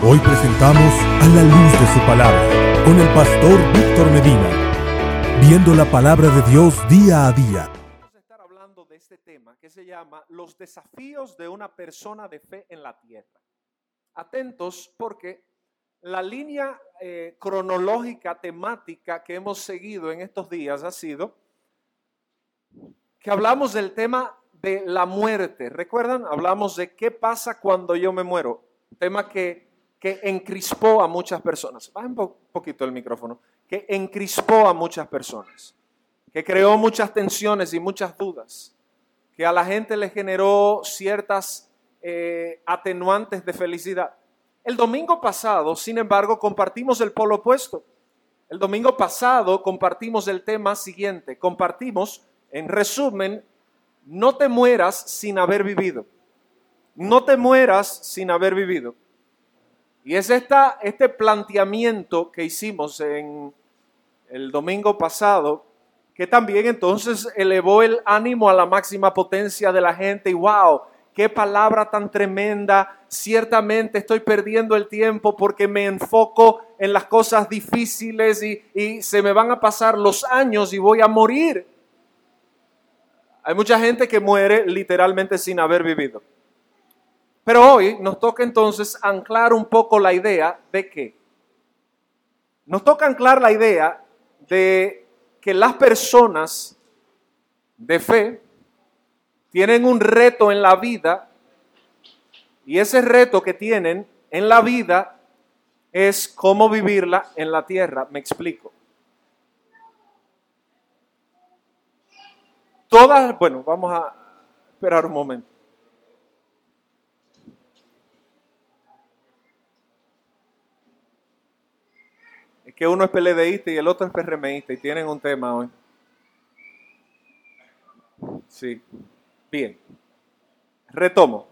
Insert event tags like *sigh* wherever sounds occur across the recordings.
Hoy presentamos a la luz de su palabra con el pastor Víctor Medina, viendo la palabra de Dios día a día. Vamos a estar hablando de este tema que se llama Los desafíos de una persona de fe en la tierra. Atentos porque la línea eh, cronológica temática que hemos seguido en estos días ha sido que hablamos del tema de la muerte. ¿Recuerdan? Hablamos de qué pasa cuando yo me muero. Tema que que encrispó a muchas personas. Baja un poquito el micrófono. Que encrispó a muchas personas. Que creó muchas tensiones y muchas dudas. Que a la gente le generó ciertas eh, atenuantes de felicidad. El domingo pasado, sin embargo, compartimos el polo opuesto. El domingo pasado compartimos el tema siguiente. Compartimos, en resumen, no te mueras sin haber vivido. No te mueras sin haber vivido. Y es esta, este planteamiento que hicimos en el domingo pasado, que también entonces elevó el ánimo a la máxima potencia de la gente y wow, qué palabra tan tremenda, ciertamente estoy perdiendo el tiempo porque me enfoco en las cosas difíciles y, y se me van a pasar los años y voy a morir. Hay mucha gente que muere literalmente sin haber vivido. Pero hoy nos toca entonces anclar un poco la idea de que nos toca anclar la idea de que las personas de fe tienen un reto en la vida y ese reto que tienen en la vida es cómo vivirla en la tierra. Me explico. Todas, bueno, vamos a esperar un momento. Que uno es PLDista y el otro es PRMista y tienen un tema hoy. Sí, bien. Retomo.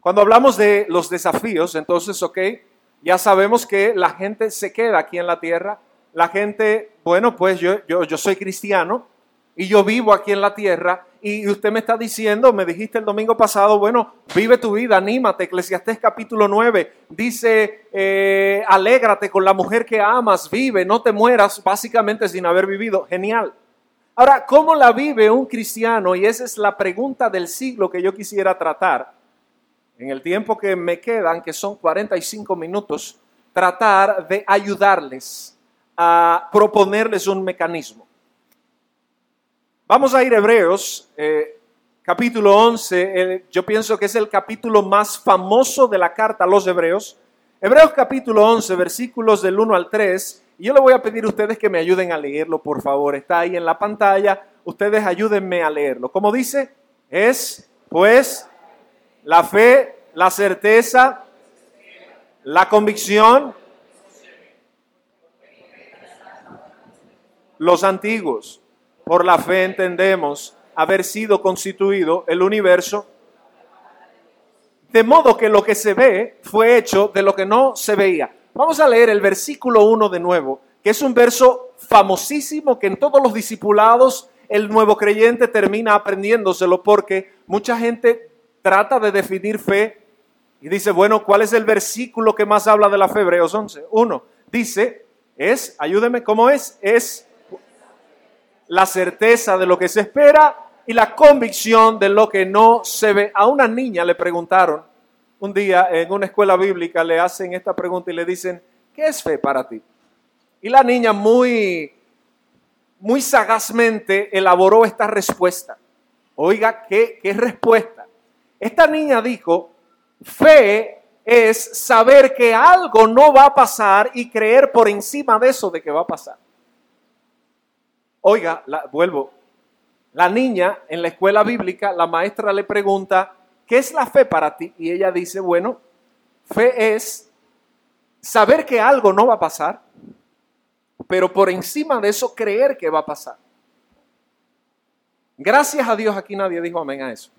Cuando hablamos de los desafíos, entonces, ok, ya sabemos que la gente se queda aquí en la tierra. La gente, bueno, pues yo, yo, yo soy cristiano y yo vivo aquí en la tierra y usted me está diciendo, me dijiste el domingo pasado, bueno, vive tu vida, anímate. Eclesiastés capítulo 9 dice, eh, alégrate con la mujer que amas, vive, no te mueras, básicamente sin haber vivido. Genial. Ahora, ¿cómo la vive un cristiano? Y esa es la pregunta del siglo que yo quisiera tratar. En el tiempo que me quedan, que son 45 minutos, tratar de ayudarles a proponerles un mecanismo. Vamos a ir Hebreos, eh, capítulo 11. yo pienso que es el capítulo más famoso de la carta a los Hebreos. Hebreos capítulo 11, versículos del 1 al 3. Y yo le voy a pedir a ustedes que me ayuden a leerlo, por favor. Está ahí en la pantalla. Ustedes ayúdenme a leerlo. Como dice, es pues la fe, la certeza, la convicción, los antiguos por la fe entendemos haber sido constituido el universo, de modo que lo que se ve fue hecho de lo que no se veía. Vamos a leer el versículo 1 de nuevo, que es un verso famosísimo que en todos los discipulados el nuevo creyente termina aprendiéndoselo porque mucha gente trata de definir fe y dice, bueno, ¿cuál es el versículo que más habla de la fe? Hebreos 11. Uno, dice, es, ayúdeme, ¿cómo es? Es la certeza de lo que se espera y la convicción de lo que no se ve. A una niña le preguntaron un día en una escuela bíblica, le hacen esta pregunta y le dicen, ¿qué es fe para ti? Y la niña muy, muy sagazmente elaboró esta respuesta. Oiga, ¿qué, qué respuesta? Esta niña dijo, fe es saber que algo no va a pasar y creer por encima de eso de que va a pasar. Oiga, vuelvo. La niña en la escuela bíblica, la maestra le pregunta, ¿qué es la fe para ti? Y ella dice, bueno, fe es saber que algo no va a pasar, pero por encima de eso creer que va a pasar. Gracias a Dios aquí nadie dijo amén a eso.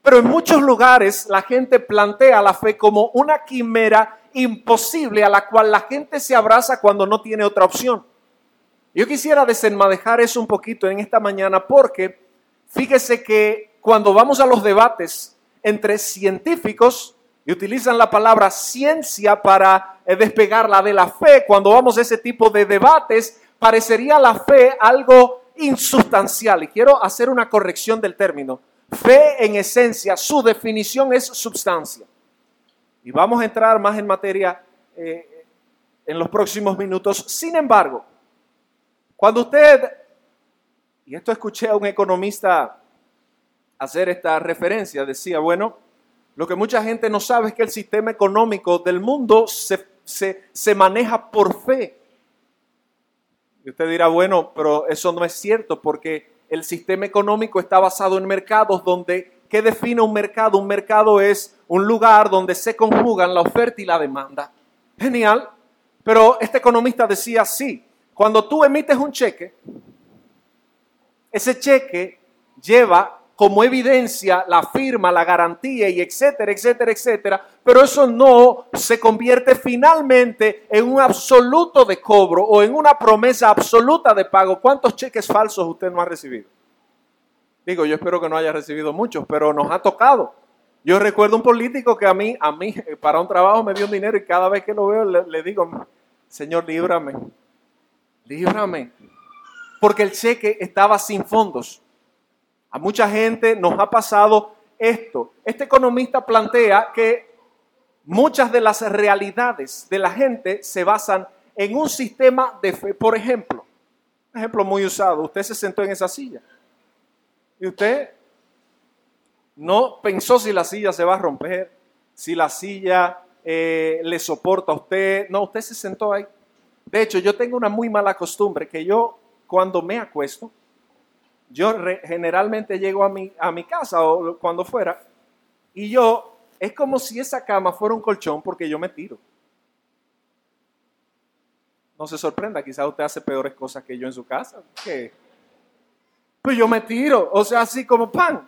Pero en muchos lugares la gente plantea la fe como una quimera imposible a la cual la gente se abraza cuando no tiene otra opción. Yo quisiera desenmadejar eso un poquito en esta mañana porque fíjese que cuando vamos a los debates entre científicos, y utilizan la palabra ciencia para eh, despegarla de la fe. Cuando vamos a ese tipo de debates, parecería la fe algo insustancial. Y quiero hacer una corrección del término. Fe en esencia, su definición es substancia. Y vamos a entrar más en materia eh, en los próximos minutos. Sin embargo, cuando usted, y esto escuché a un economista hacer esta referencia, decía, bueno, lo que mucha gente no sabe es que el sistema económico del mundo se, se maneja por fe. Y usted dirá, bueno, pero eso no es cierto porque el sistema económico está basado en mercados donde, ¿qué define un mercado? Un mercado es un lugar donde se conjugan la oferta y la demanda. Genial. Pero este economista decía, sí, cuando tú emites un cheque, ese cheque lleva como evidencia la firma, la garantía y etcétera, etcétera, etcétera, pero eso no se convierte finalmente en un absoluto de cobro o en una promesa absoluta de pago. ¿Cuántos cheques falsos usted no ha recibido? Digo, yo espero que no haya recibido muchos, pero nos ha tocado. Yo recuerdo un político que a mí, a mí, para un trabajo me dio un dinero y cada vez que lo veo le digo, Señor, líbrame, líbrame, porque el cheque estaba sin fondos. A mucha gente nos ha pasado esto. Este economista plantea que muchas de las realidades de la gente se basan en un sistema de fe. Por ejemplo, un ejemplo muy usado, usted se sentó en esa silla y usted no pensó si la silla se va a romper, si la silla eh, le soporta a usted. No, usted se sentó ahí. De hecho, yo tengo una muy mala costumbre que yo cuando me acuesto, yo generalmente llego a mi, a mi casa o cuando fuera, y yo, es como si esa cama fuera un colchón porque yo me tiro. No se sorprenda, quizás usted hace peores cosas que yo en su casa. Pues yo me tiro, o sea, así como pan.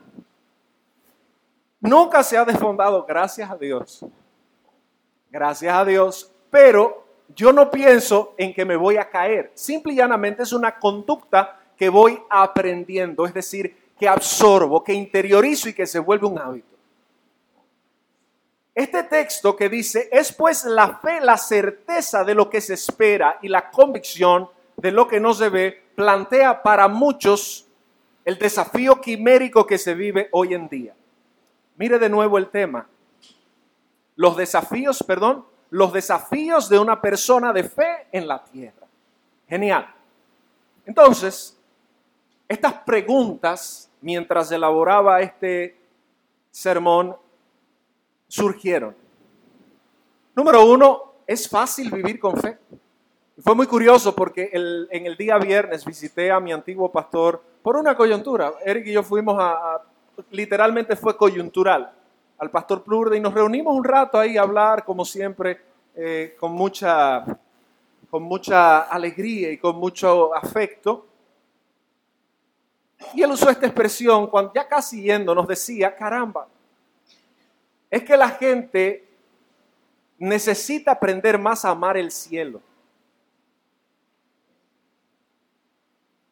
Nunca se ha desfondado, gracias a Dios. Gracias a Dios, pero yo no pienso en que me voy a caer. Simple y llanamente es una conducta que voy aprendiendo, es decir, que absorbo, que interiorizo y que se vuelve un hábito. Este texto que dice, es pues la fe, la certeza de lo que se espera y la convicción de lo que no se ve, plantea para muchos el desafío quimérico que se vive hoy en día. Mire de nuevo el tema. Los desafíos, perdón, los desafíos de una persona de fe en la tierra. Genial. Entonces, estas preguntas, mientras elaboraba este sermón, surgieron. Número uno, ¿es fácil vivir con fe? Fue muy curioso porque en el día viernes visité a mi antiguo pastor por una coyuntura. Eric y yo fuimos a, literalmente fue coyuntural, al pastor Plurde y nos reunimos un rato ahí a hablar, como siempre, eh, con, mucha, con mucha alegría y con mucho afecto. Y él usó esta expresión cuando ya casi yendo nos decía, caramba, es que la gente necesita aprender más a amar el cielo.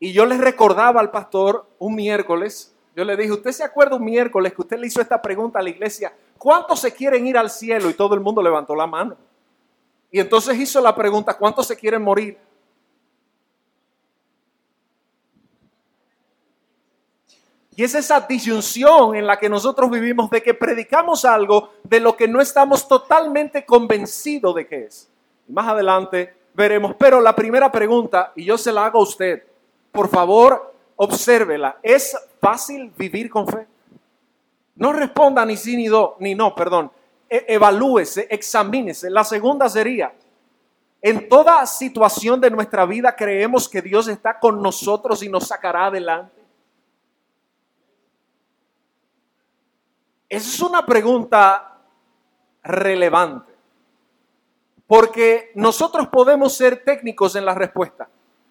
Y yo les recordaba al pastor un miércoles, yo le dije, ¿usted se acuerda un miércoles que usted le hizo esta pregunta a la iglesia? ¿Cuántos se quieren ir al cielo? Y todo el mundo levantó la mano. Y entonces hizo la pregunta, ¿cuántos se quieren morir? Y es esa disyunción en la que nosotros vivimos de que predicamos algo de lo que no estamos totalmente convencidos de que es. más adelante veremos. Pero la primera pregunta, y yo se la hago a usted, por favor, obsérvela. ¿Es fácil vivir con fe? No responda ni sí ni, do, ni no, perdón. E evalúese, examínese. La segunda sería, en toda situación de nuestra vida creemos que Dios está con nosotros y nos sacará adelante. Esa es una pregunta relevante, porque nosotros podemos ser técnicos en la respuesta,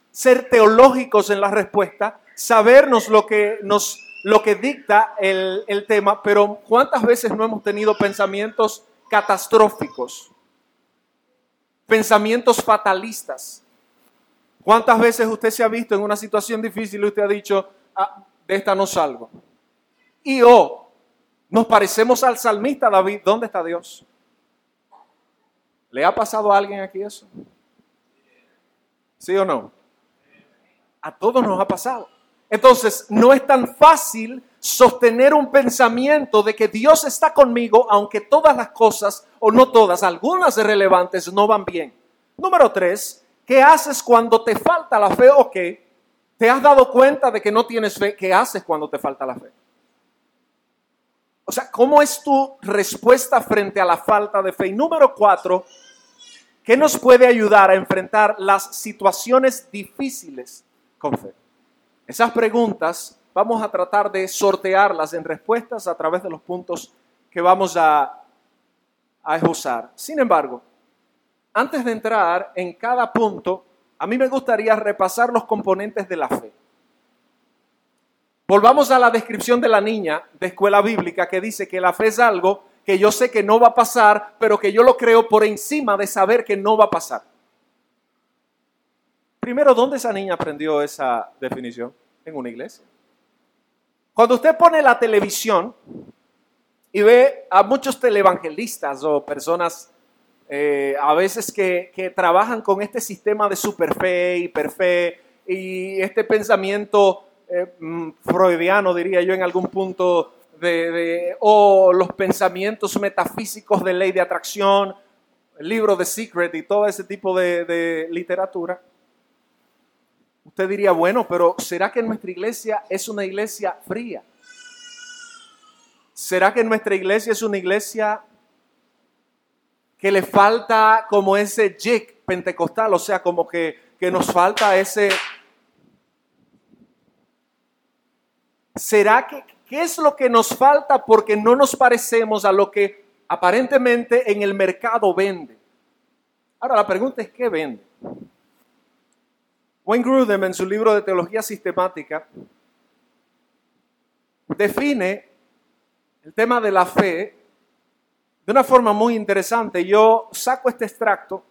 ser teológicos en la respuesta, sabernos lo que nos lo que dicta el, el tema, pero ¿cuántas veces no hemos tenido pensamientos catastróficos? Pensamientos fatalistas. ¿Cuántas veces usted se ha visto en una situación difícil y usted ha dicho, ah, de esta no salgo? Y o Nos parecemos al salmista David. ¿Dónde está Dios? ¿Le ha pasado a alguien aquí eso? ¿Sí o no? A todos nos ha pasado. Entonces, no es tan fácil sostener un pensamiento de que Dios está conmigo, aunque todas las cosas, o no todas, algunas relevantes, no van bien. Número tres, ¿qué haces cuando te falta la fe o qué? ¿Te has dado cuenta de que no tienes fe? ¿Qué haces cuando te falta la fe? O sea, ¿cómo es tu respuesta frente a la falta de fe? Y número cuatro, ¿qué nos puede ayudar a enfrentar las situaciones difíciles con fe? Esas preguntas vamos a tratar de sortearlas en respuestas a través de los puntos que vamos a, a. Sin embargo, antes de entrar en cada punto, a mí me gustaría repasar los componentes de la fe. Volvamos a la descripción de la niña de escuela bíblica que dice que la fe es algo que yo sé que no va a pasar, pero que yo lo creo por encima de saber que no va a pasar. Primero, ¿dónde esa niña aprendió esa definición? En una iglesia. Cuando usted pone la televisión y ve a muchos televangelistas o personas eh, a veces que, trabajan con este sistema de superfe, hiperfe y este pensamiento eh, mm, freudiano, diría yo, en algún punto, de, o los pensamientos metafísicos de ley de atracción, el libro de Secret y todo ese tipo de literatura. Usted diría, bueno, pero ¿será que nuestra iglesia es una iglesia fría? ¿Será que nuestra iglesia es una iglesia que le falta como ese jig pentecostal? O sea, como que, que nos falta ese... ¿Será que qué es lo que nos falta porque no nos parecemos a lo que aparentemente en el mercado vende? Ahora la pregunta es, ¿qué vende? Wayne Grudem en su libro de teología sistemática define el tema de la fe de una forma muy interesante. Yo saco este extracto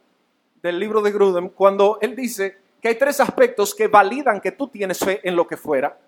del libro de Grudem cuando él dice que hay tres aspectos que validan que tú tienes fe en lo que fuera.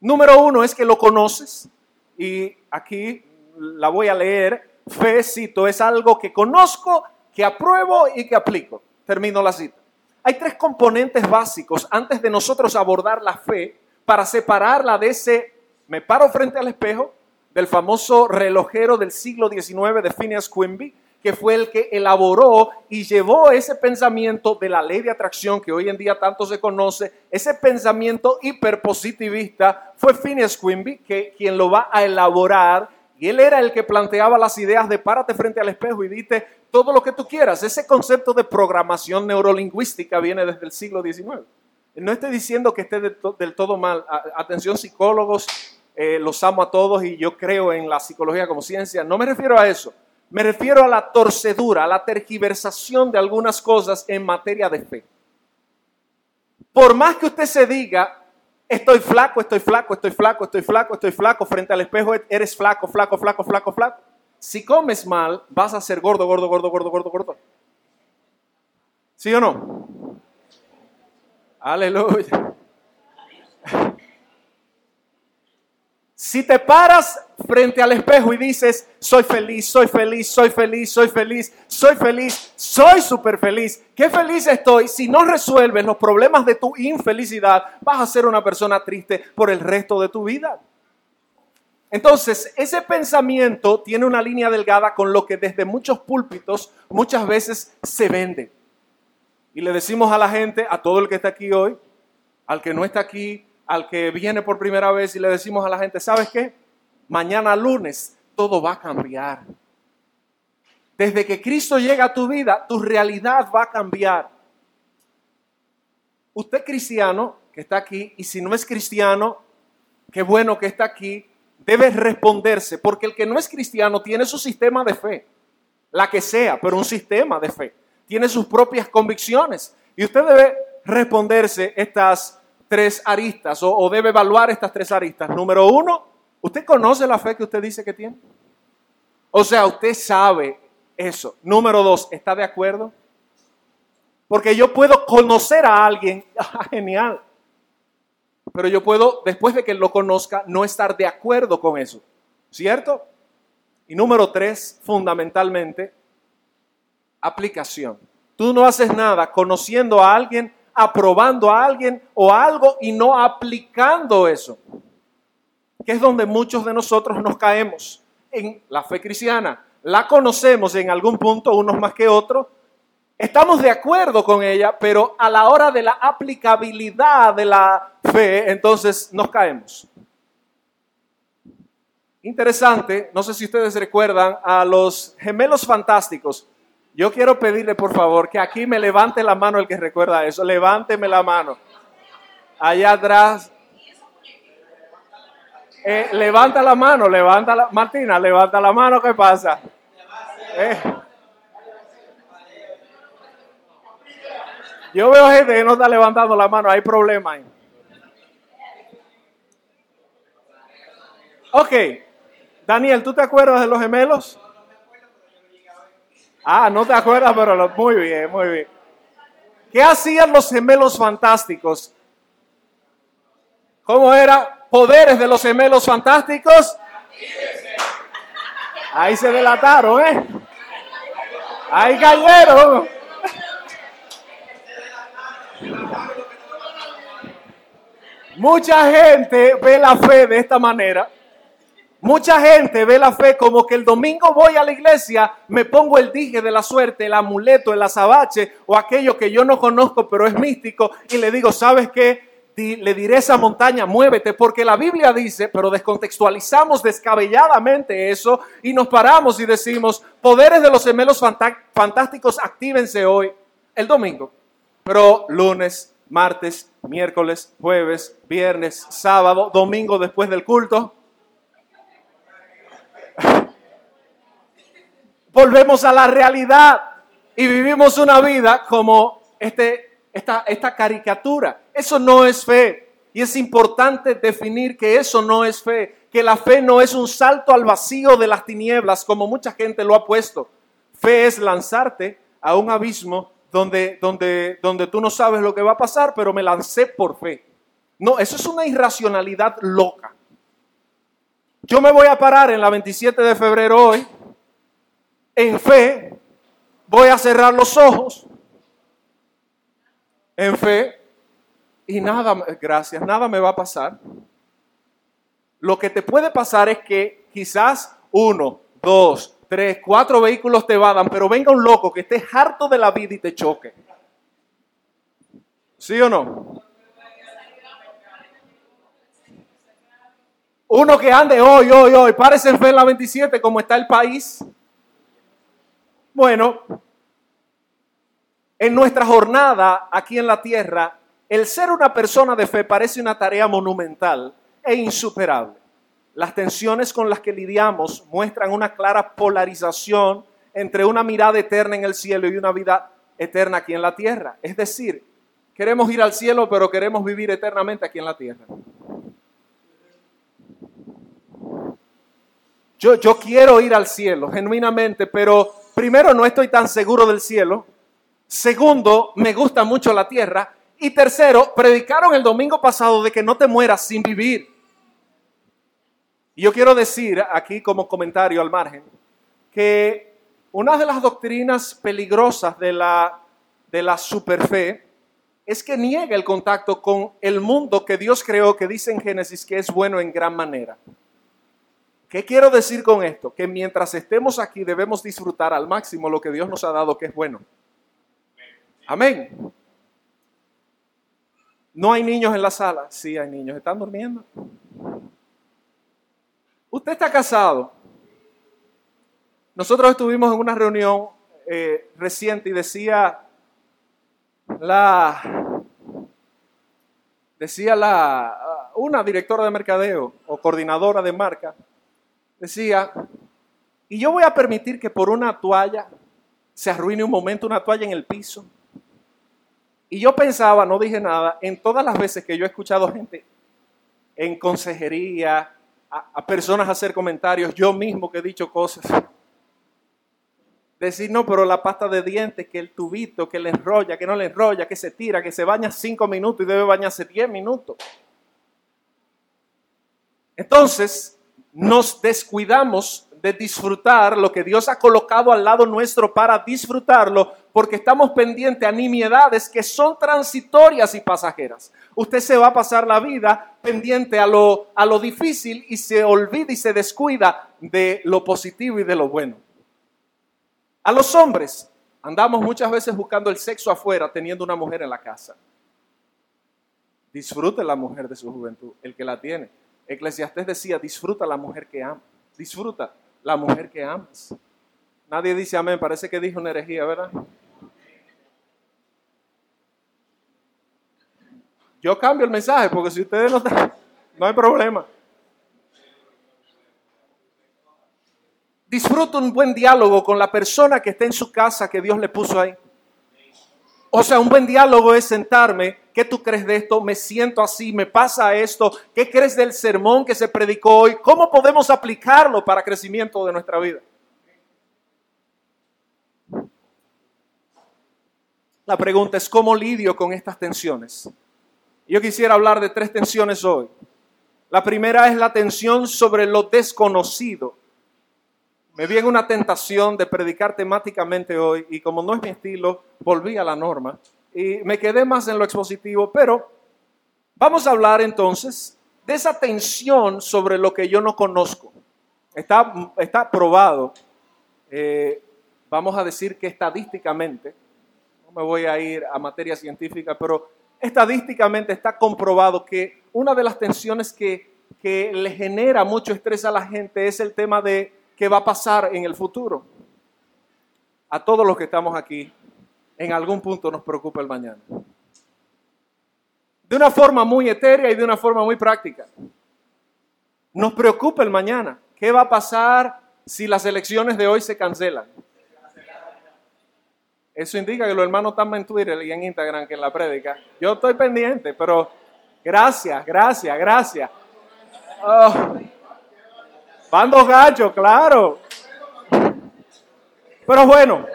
Número uno es que lo conoces y aquí la voy a leer. Fe, cito, es algo que conozco, que apruebo y que aplico. Termino la cita. Hay tres componentes básicos antes de nosotros abordar la fe para separarla de ese me paro frente al espejo del famoso relojero del siglo XIX de Phineas Quimby, que fue el que elaboró y llevó ese pensamiento de la ley de atracción que hoy en día tanto se conoce, ese pensamiento hiperpositivista, fue Phineas Quimby que, quien lo va a elaborar y él era el que planteaba las ideas de párate frente al espejo y dite todo lo que tú quieras. Ese concepto de programación neurolingüística viene desde el siglo XIX. No estoy diciendo que esté del todo mal. Atención psicólogos, eh, los amo a todos y yo creo en la psicología como ciencia. No me refiero a eso. Me refiero a la torcedura, a la tergiversación de algunas cosas en materia de fe. Por más que usted se diga, Estoy flaco, estoy flaco, estoy flaco, estoy flaco, estoy flaco. Frente al espejo eres flaco, flaco, flaco, flaco, flaco. Si comes mal, vas a ser gordo, gordo, gordo, gordo, gordo, gordo. ¿Sí o no? Aleluya. Si te paras frente al espejo y dices, soy feliz, soy feliz, soy feliz, soy feliz, soy feliz, soy súper feliz, qué feliz estoy, si no resuelves los problemas de tu infelicidad, vas a ser una persona triste por el resto de tu vida. Entonces, ese pensamiento tiene una línea delgada con lo que desde muchos púlpitos muchas veces se vende. Y le decimos a la gente, a todo el que está aquí hoy, al que no está aquí, al que viene por primera vez y le decimos a la gente, ¿sabes qué? Mañana lunes todo va a cambiar. Desde que Cristo llega a tu vida, tu realidad va a cambiar. Usted cristiano que está aquí, y si no es cristiano, qué bueno que está aquí, debe responderse, porque el que no es cristiano tiene su sistema de fe, la que sea, pero un sistema de fe, tiene sus propias convicciones, y usted debe responderse estas tres aristas o, debe evaluar estas tres aristas. Número uno, ¿usted conoce la fe que usted dice que tiene? O sea, usted sabe eso. Número dos, ¿está de acuerdo? Porque yo puedo conocer a alguien, *laughs* ah, genial, pero yo puedo, después de que lo conozca, no estar de acuerdo con eso. ¿Cierto? Y número tres, fundamentalmente, aplicación. Tú no haces nada conociendo a alguien, aprobando a alguien o algo y no aplicando eso. Que es donde muchos de nosotros nos caemos en la fe cristiana. La conocemos en algún punto, unos más que otros. Estamos de acuerdo con ella, pero a la hora de la aplicabilidad de la fe, entonces nos caemos. Interesante, no sé si ustedes recuerdan a los gemelos fantásticos. Yo quiero pedirle, por favor, que aquí me levante la mano el que recuerda eso. Levánteme la mano. Allá atrás. Eh, levanta la mano, levanta la... Martina, levanta la mano, ¿qué pasa? Eh. Yo veo gente que no está levantando la mano, hay problema ahí. Ok, Daniel, ¿tú te acuerdas de los gemelos? Ah, no te acuerdas, pero muy bien, muy bien. ¿Qué hacían los gemelos fantásticos? ¿Cómo era? Poderes de los gemelos fantásticos. Ahí se delataron, ¿eh? Ahí cayeron. Mucha gente ve la fe de esta manera Mucha gente ve la fe como que el domingo voy a la iglesia, me pongo el dije de la suerte, el amuleto, el azabache o aquello que yo no conozco pero es místico y le digo, ¿sabes qué? Le diré a esa montaña, muévete, porque la Biblia dice, pero descontextualizamos descabelladamente eso y nos paramos y decimos, poderes de los gemelos fantásticos, actívense hoy, el domingo, pero lunes, martes, miércoles, jueves, viernes, sábado, domingo después del culto *laughs* volvemos a la realidad y vivimos una vida como este, esta, esta caricatura. Eso no es fe. Y es importante definir que eso no es fe, que la fe no es un salto al vacío de las tinieblas como mucha gente lo ha puesto. Fe es lanzarte a un abismo donde, donde, donde tú no sabes lo que va a pasar, pero me lancé por fe. No, eso es una irracionalidad loca. Yo me voy a parar en la 27 de febrero hoy en fe, voy a cerrar los ojos. En fe, y nada, gracias, nada me va a pasar. Lo que te puede pasar es que quizás uno, dos, tres, cuatro vehículos te vadan, pero venga un loco que esté harto de la vida y te choque. ¿Sí o no? Uno que ande hoy, hoy, hoy, fe en la 27 como está el país. Bueno, en nuestra jornada aquí en la tierra, el ser una persona de fe parece una tarea monumental e insuperable. Las tensiones con las que lidiamos muestran una clara polarización entre una mirada eterna en el cielo y una vida eterna aquí en la tierra. Es decir, queremos ir al cielo, pero queremos vivir eternamente aquí en la tierra. Yo, yo quiero ir al cielo, genuinamente, pero primero, no estoy tan seguro del cielo. Segundo, me gusta mucho la tierra. Y tercero, predicaron el domingo pasado de que no te mueras sin vivir. Y yo quiero decir aquí como comentario al margen que una de las doctrinas peligrosas de la, de la superfe es que niega el contacto con el mundo que Dios creó, que dice en Génesis que es bueno en gran manera. ¿Qué quiero decir con esto? Que mientras estemos aquí debemos disfrutar al máximo lo que Dios nos ha dado que es bueno. Amén. ¿No hay niños en la sala? Sí, hay niños. ¿Están durmiendo? Usted está casado. Nosotros estuvimos en una reunión eh, reciente y decía la decía la una directora de mercadeo o coordinadora de marca decía, y yo voy a permitir que por una toalla se arruine un momento una toalla en el piso. Y yo pensaba, no dije nada, en todas las veces que yo he escuchado gente en consejería, a, personas hacer comentarios, yo mismo que he dicho cosas. Decir, no, pero la pasta de dientes, que el tubito, que le enrolla, que no le enrolla, que se tira, que se baña cinco minutos y debe bañarse diez minutos. Entonces, nos descuidamos de disfrutar lo que Dios ha colocado al lado nuestro para disfrutarlo, porque estamos pendientes a nimiedades que son transitorias y pasajeras. Usted se va a pasar la vida pendiente a lo, a lo difícil y se olvida y se descuida de lo positivo y de lo bueno. A los hombres andamos muchas veces buscando el sexo afuera teniendo una mujer en la casa. Disfrute la mujer de su juventud, el que la tiene. Eclesiastés decía, disfruta la mujer que ama. Disfruta la mujer que amas. Nadie dice amén, parece que dijo una herejía, ¿verdad? Yo cambio el mensaje porque si ustedes no están, no hay problema. Disfruta un buen diálogo con la persona que está en su casa que Dios le puso ahí. O sea, un buen diálogo es sentarme, ¿qué tú crees de esto? Me siento así, me pasa esto, ¿qué crees del sermón que se predicó hoy? ¿Cómo podemos aplicarlo para crecimiento de nuestra vida? La pregunta es, ¿cómo lidio con estas tensiones? Yo quisiera hablar de tres tensiones hoy. La primera es la tensión sobre lo desconocido me vi en una tentación de predicar temáticamente hoy y como no es mi estilo, volví a la norma y me quedé más en lo expositivo, pero vamos a hablar entonces de esa tensión sobre lo que yo no conozco. Está, está probado, eh, vamos a decir que estadísticamente, no me voy a ir a materia científica, pero estadísticamente está comprobado que una de las tensiones que, que le genera mucho estrés a la gente es el tema de qué va a pasar en el futuro. A todos los que estamos aquí, en algún punto nos preocupa el mañana. De una forma muy etérea y de una forma muy práctica. Nos preocupa el mañana. ¿Qué va a pasar si las elecciones de hoy se cancelan? Eso indica que los hermanos están en Twitter y en Instagram que en la prédica. Yo estoy pendiente, pero gracias, gracias, gracias. Oh. Van dos gachos, claro. Pero bueno,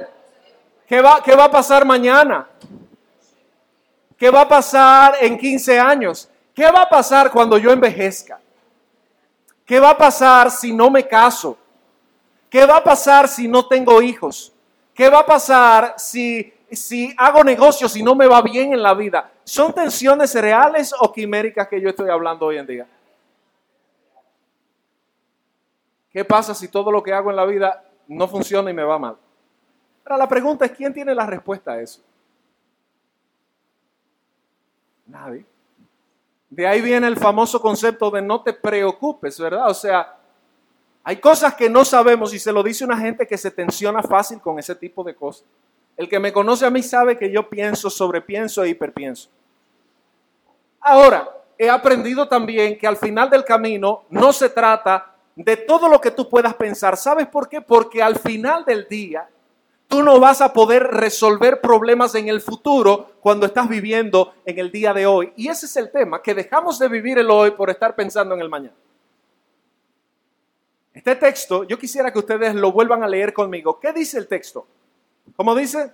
¿qué va, ¿qué va a pasar mañana? ¿Qué va a pasar en 15 años? ¿Qué va a pasar cuando yo envejezca? ¿Qué va a pasar si no me caso? ¿Qué va a pasar si no tengo hijos? ¿Qué va a pasar si, si hago negocios y no me va bien en la vida? ¿Son tensiones reales o quiméricas que yo estoy hablando hoy en día? ¿Qué pasa si todo lo que hago en la vida no funciona y me va mal? Ahora la pregunta es, ¿quién tiene la respuesta a eso? Nadie. De ahí viene el famoso concepto de no te preocupes, ¿verdad? O sea, hay cosas que no sabemos y se lo dice una gente que se tensiona fácil con ese tipo de cosas. El que me conoce a mí sabe que yo pienso, sobrepienso e hiperpienso. Ahora, he aprendido también que al final del camino no se trata de todo lo que tú puedas pensar. ¿Sabes por qué? Porque al final del día tú no vas a poder resolver problemas en el futuro cuando estás viviendo en el día de hoy. Y ese es el tema, que dejamos de vivir el hoy por estar pensando en el mañana. Este texto, yo quisiera que ustedes lo vuelvan a leer conmigo. ¿Qué dice el texto? ¿Cómo dice?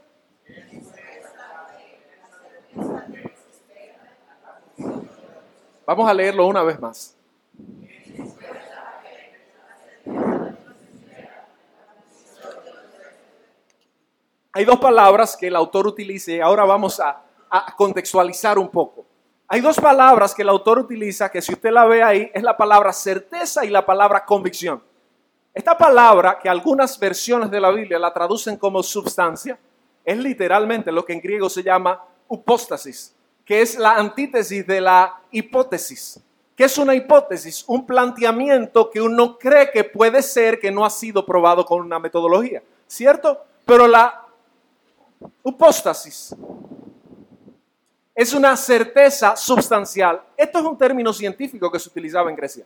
Vamos a leerlo una vez más. Hay dos palabras que el autor utiliza y ahora vamos a, contextualizar un poco. Hay dos palabras que el autor utiliza que si usted la ve ahí es la palabra certeza y la palabra convicción. Esta palabra que algunas versiones de la Biblia la traducen como substancia es literalmente lo que en griego se llama upóstasis, que es la antítesis de la hipótesis. ¿Qué es una hipótesis? Un planteamiento que uno cree que puede ser que no ha sido probado con una metodología, ¿cierto? Pero la Upóstasis. Es una certeza sustancial. Esto es un término científico que se utilizaba en Grecia.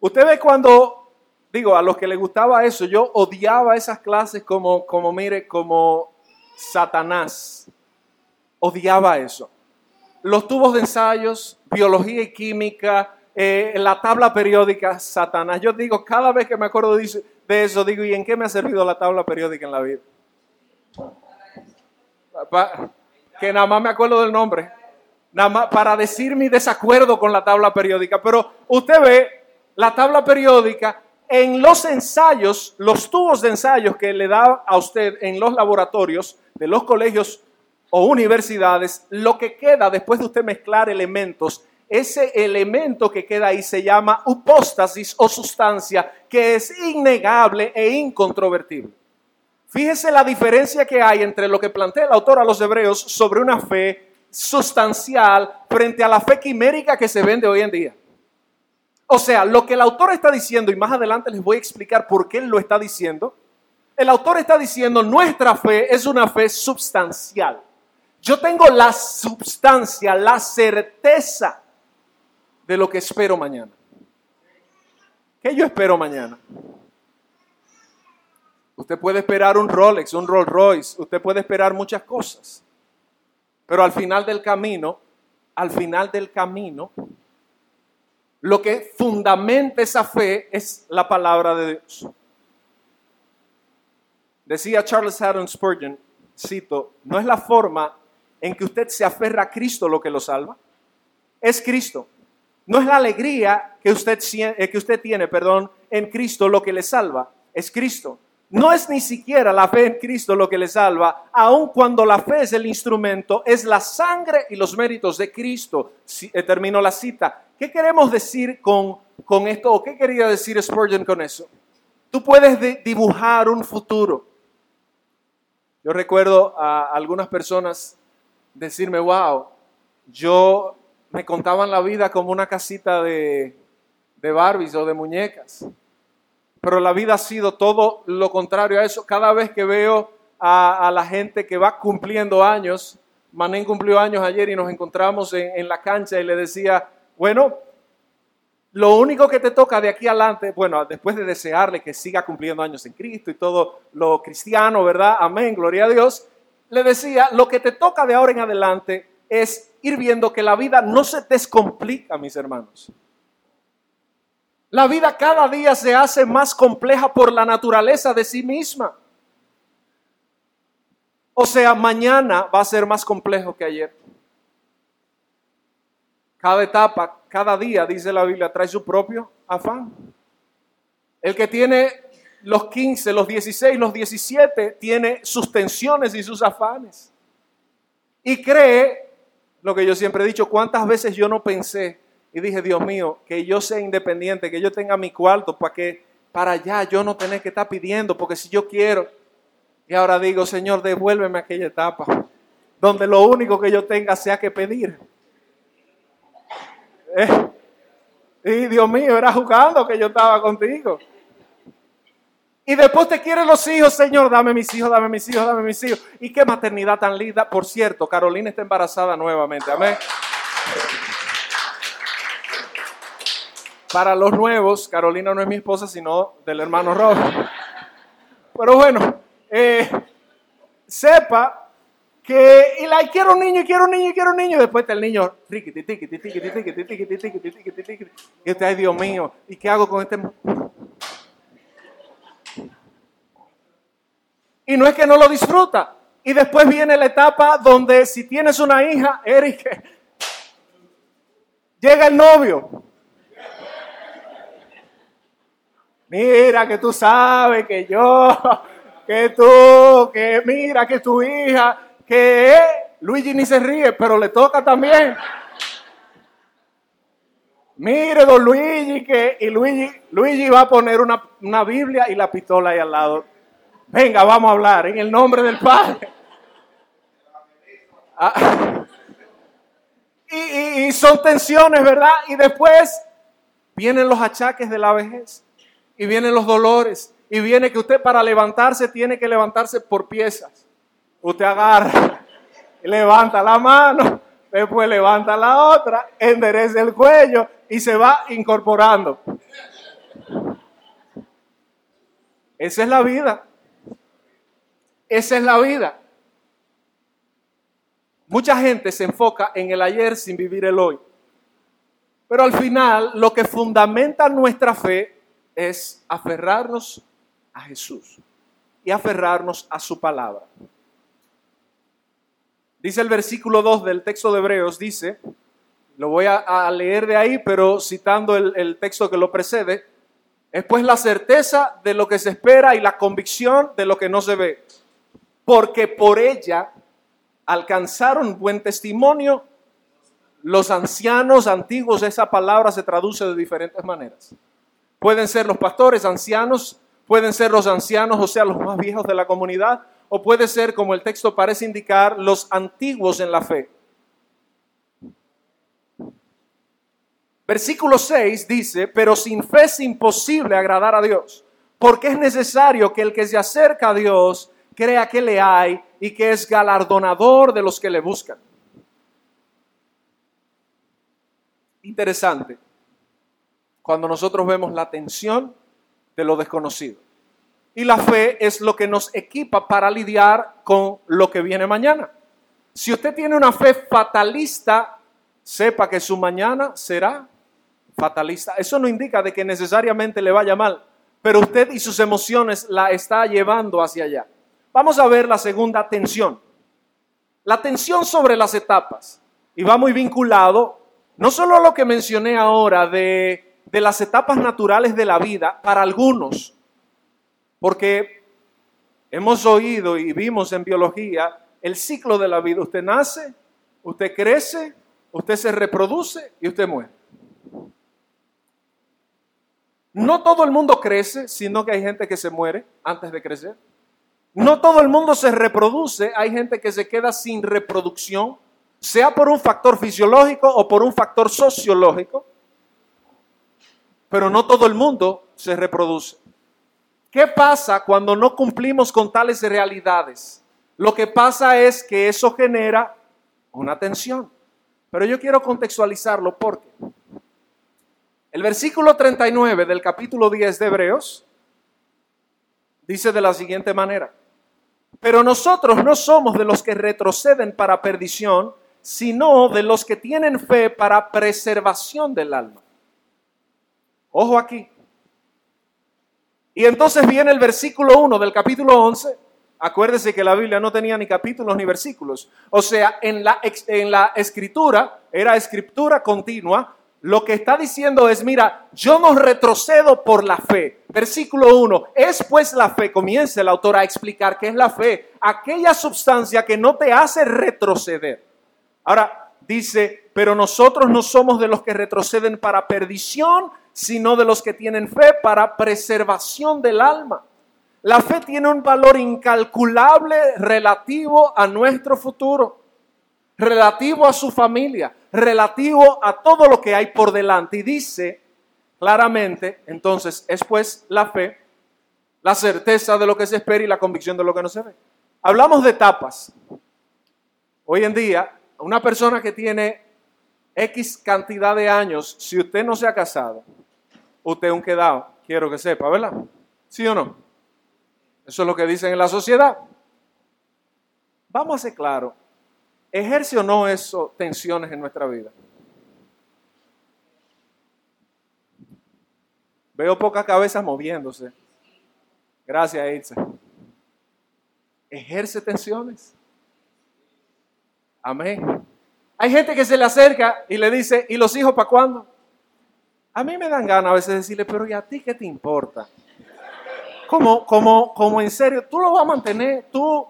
Usted ve cuando, digo, a los que les gustaba eso, yo odiaba esas clases como, como mire, como Satanás. Odiaba eso. Los tubos de ensayos, biología y química, eh, la tabla periódica, Satanás. Yo digo, cada vez que me acuerdo de eso, digo, ¿y en qué me ha servido la tabla periódica en la vida? Que nada más me acuerdo del nombre, nada más para decir mi desacuerdo con la tabla periódica. Pero usted ve la tabla periódica, en los ensayos, los tubos de ensayos que le da a usted en los laboratorios de los colegios o universidades, lo que queda después de usted mezclar elementos, ese elemento que queda ahí se llama hipóstasis o sustancia, que es innegable e incontrovertible. Fíjese la diferencia que hay entre lo que plantea el autor a los hebreos sobre una fe sustancial frente a la fe quimérica que se vende hoy en día. O sea, lo que el autor está diciendo, y más adelante les voy a explicar por qué él lo está diciendo, el autor está diciendo, nuestra fe es una fe substancial. Yo tengo la substancia, la certeza de lo que espero mañana. ¿Qué yo espero mañana? Usted puede esperar un Rolex, un Rolls Royce, usted puede esperar muchas cosas. Pero al final del camino, al final del camino, lo que fundamenta esa fe es la palabra de Dios. Decía Charles Haddon Spurgeon, cito, no es la forma en que usted se aferra a Cristo lo que lo salva, es Cristo. No es la alegría que usted, eh, que usted tiene, perdón, en Cristo lo que le salva, es Cristo. No es ni siquiera la fe en Cristo lo que le salva, aun cuando la fe es el instrumento, es la sangre y los méritos de Cristo. Eh, termino la cita. ¿Qué queremos decir con, con esto? ¿O qué quería decir Spurgeon con eso? Tú puedes dibujar un futuro. Yo recuerdo a algunas personas decirme, wow, yo me contaban la vida como una casita de, de Barbies o de muñecas. Pero la vida ha sido todo lo contrario a eso. Cada vez que veo a, la gente que va cumpliendo años, Manen cumplió años ayer y nos encontramos en, en la cancha y le decía, bueno, lo único que te toca de aquí adelante, bueno, después de desearle que siga cumpliendo años en Cristo y todo lo cristiano, ¿verdad? Amén, gloria a Dios. Le decía, lo que te toca de ahora en adelante es ir viendo que la vida no se descomplica, mis hermanos. La vida cada día se hace más compleja por la naturaleza de sí misma. O sea, mañana va a ser más complejo que ayer. Cada etapa, cada día, dice la Biblia, trae su propio afán. El que tiene los 15, los 16, los 17, tiene sus tensiones y sus afanes. Y cree, lo que yo siempre he dicho, cuántas veces yo no pensé y dije, Dios mío, que yo sea independiente, que yo tenga mi cuarto para que para allá yo no tener que estar pidiendo, porque si yo quiero, y ahora digo, Señor, devuélveme aquella etapa, donde lo único que yo tenga sea que pedir. Eh, y Dios mío, era jugando que yo estaba contigo. Y después te quieren los hijos, Señor, dame mis hijos, dame mis hijos, dame mis hijos. Y qué maternidad tan linda. Por cierto, Carolina está embarazada nuevamente. Amén. Para los nuevos, Carolina no es mi esposa, sino del hermano Rob. Pero bueno, eh, sepa que y quiero un niño, quiero un niño, quiero un niño, después está el niño, y usted, ay Dios mío, ¿y qué hago con este? Y no es que no lo disfruta. Y después viene la etapa donde si tienes una hija, Eric, *laughs* llega el novio. Mira que tú sabes que yo, que tú, que mira que tu hija, que Luigi ni se ríe, pero le toca también. Mire, don Luigi, que y Luigi, Luigi va a poner una, una Biblia y la pistola ahí al lado. Venga, vamos a hablar en el nombre del Padre. Ah. Y, y, son tensiones, ¿verdad? Y después vienen los achaques de la vejez y vienen los dolores y viene que usted para levantarse tiene que levantarse por piezas. Usted agarra, *laughs* levanta la mano, después levanta la otra, endereza el cuello y se va incorporando. Esa es la vida. Esa es la vida. Mucha gente se enfoca en el ayer sin vivir el hoy. Pero al final lo que fundamenta nuestra fe es aferrarnos a Jesús y aferrarnos a su palabra. Dice el versículo 2 del texto de Hebreos, dice, Lo voy a, leer de ahí, pero citando el, el texto que lo precede. Es pues la certeza de lo que se espera y la convicción de lo que no se ve. Porque por ella alcanzaron buen testimonio los ancianos antiguos. Esa palabra se traduce de diferentes maneras. Pueden ser los pastores ancianos, pueden ser los ancianos, o sea, los más viejos de la comunidad, o puede ser, como el texto parece indicar, los antiguos en la fe. Versículo 6 dice, pero sin fe es imposible agradar a Dios, porque es necesario que el que se acerca a Dios crea que le hay y que es galardonador de los que le buscan. Interesante, cuando nosotros vemos la tensión de lo desconocido. Y la fe es lo que nos equipa para lidiar con lo que viene mañana. Si usted tiene una fe fatalista, sepa que su mañana será fatalista. Eso no indica de que necesariamente le vaya mal, pero usted y sus emociones la está llevando hacia allá. Vamos a ver la segunda tensión. La tensión sobre las etapas. Y va muy vinculado no solo a lo que mencioné ahora de, de las etapas naturales de la vida para algunos, porque hemos oído y vimos en biología el ciclo de la vida. Usted nace, usted crece, usted se reproduce y usted muere. No todo el mundo crece, sino que hay gente que se muere antes de crecer. No todo el mundo se reproduce, hay gente que se queda sin reproducción, sea por un factor fisiológico o por un factor sociológico, pero no todo el mundo se reproduce. ¿Qué pasa cuando no cumplimos con tales realidades? Lo que pasa es que eso genera una tensión. Pero yo quiero contextualizarlo porque el versículo 39 del capítulo 10 de Hebreos dice de la siguiente manera, pero nosotros no somos de los que retroceden para perdición, sino de los que tienen fe para preservación del alma. Ojo aquí. Y entonces viene el versículo 1 del capítulo 11. Acuérdese que la Biblia no tenía ni capítulos ni versículos. O sea, en la, escritura era escritura continua, lo que está diciendo es, mira, yo no retrocedo por la fe. Versículo 1, es pues la fe, comienza el autor a explicar qué es la fe, aquella sustancia que no te hace retroceder. Ahora dice, pero nosotros no somos de los que retroceden para perdición, sino de los que tienen fe para preservación del alma. La fe tiene un valor incalculable relativo a nuestro futuro relativo a su familia, relativo a todo lo que hay por delante. Y dice claramente, entonces, es pues la fe, la certeza de lo que se espera y la convicción de lo que no se ve. Hablamos de etapas. Hoy en día, una persona que tiene X cantidad de años, si usted no se ha casado, usted es un quedado, quiero que sepa, ¿verdad? ¿Sí o no? Eso es lo que dicen en la sociedad. Vamos a ser claros, ¿Ejerce o no eso tensiones en nuestra vida? Veo pocas cabezas moviéndose. Gracias, Itza. ¿Ejerce tensiones? Amén. Hay gente que se le acerca y le dice, ¿y los hijos para cuándo? A mí me dan ganas a veces decirle, pero ¿y a ti qué te importa? Como, como, como en serio, tú lo vas a mantener, tú,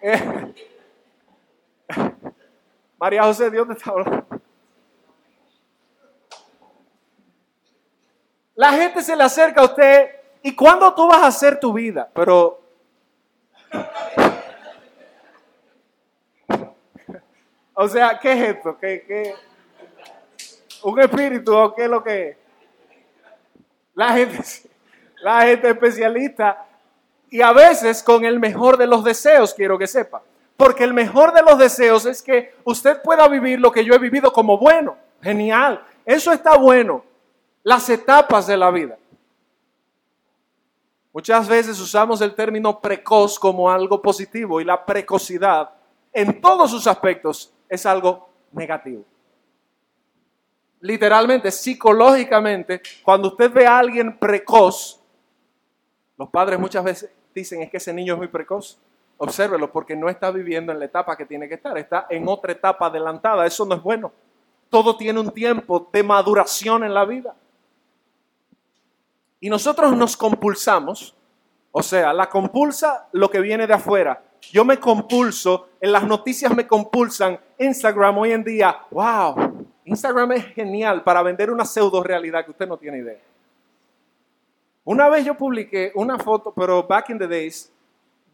*laughs* María José, Dios te está hablando. La gente se le acerca a usted y cuándo tú vas a hacer tu vida, pero o sea, ¿qué es esto? ¿Qué, qué? ¿Un espíritu o qué es lo que es? La gente, la gente especialista y a veces con el mejor de los deseos, quiero que sepa. Porque el mejor de los deseos es que usted pueda vivir lo que yo he vivido como bueno. Genial. Eso está bueno. Las etapas de la vida. Muchas veces usamos el término precoz como algo positivo y la precocidad en todos sus aspectos es algo negativo. Literalmente, psicológicamente, cuando usted ve a alguien precoz, los padres muchas veces dicen es que ese niño es muy precoz. Obsérvelo porque no está viviendo en la etapa que tiene que estar, está en otra etapa adelantada. Eso no es bueno. Todo tiene un tiempo de maduración en la vida. Y nosotros nos compulsamos, o sea, la compulsa lo que viene de afuera. Yo me compulso, en las noticias me compulsan. Instagram hoy en día, wow, Instagram es genial para vender una pseudo realidad que usted no tiene idea. Una vez yo publiqué una foto, pero back in the days,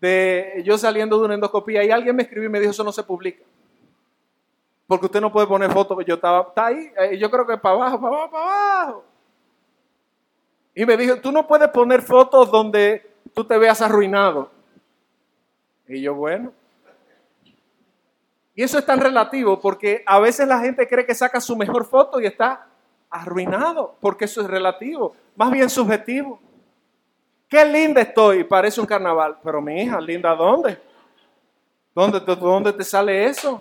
de yo saliendo de una endoscopía y alguien me escribió y me dijo, eso no se publica. Porque usted no puede poner fotos que yo estaba, está ahí, eh, yo creo que para abajo, para abajo, para abajo. Y me dijo, tú no puedes poner fotos donde tú te veas arruinado. Y yo, bueno. Y eso es tan relativo porque a veces la gente cree que saca su mejor foto y está arruinado, porque eso es relativo, más bien subjetivo. Qué linda estoy, parece un carnaval, pero mi hija, linda, ¿dónde? ¿Dónde dónde te sale eso?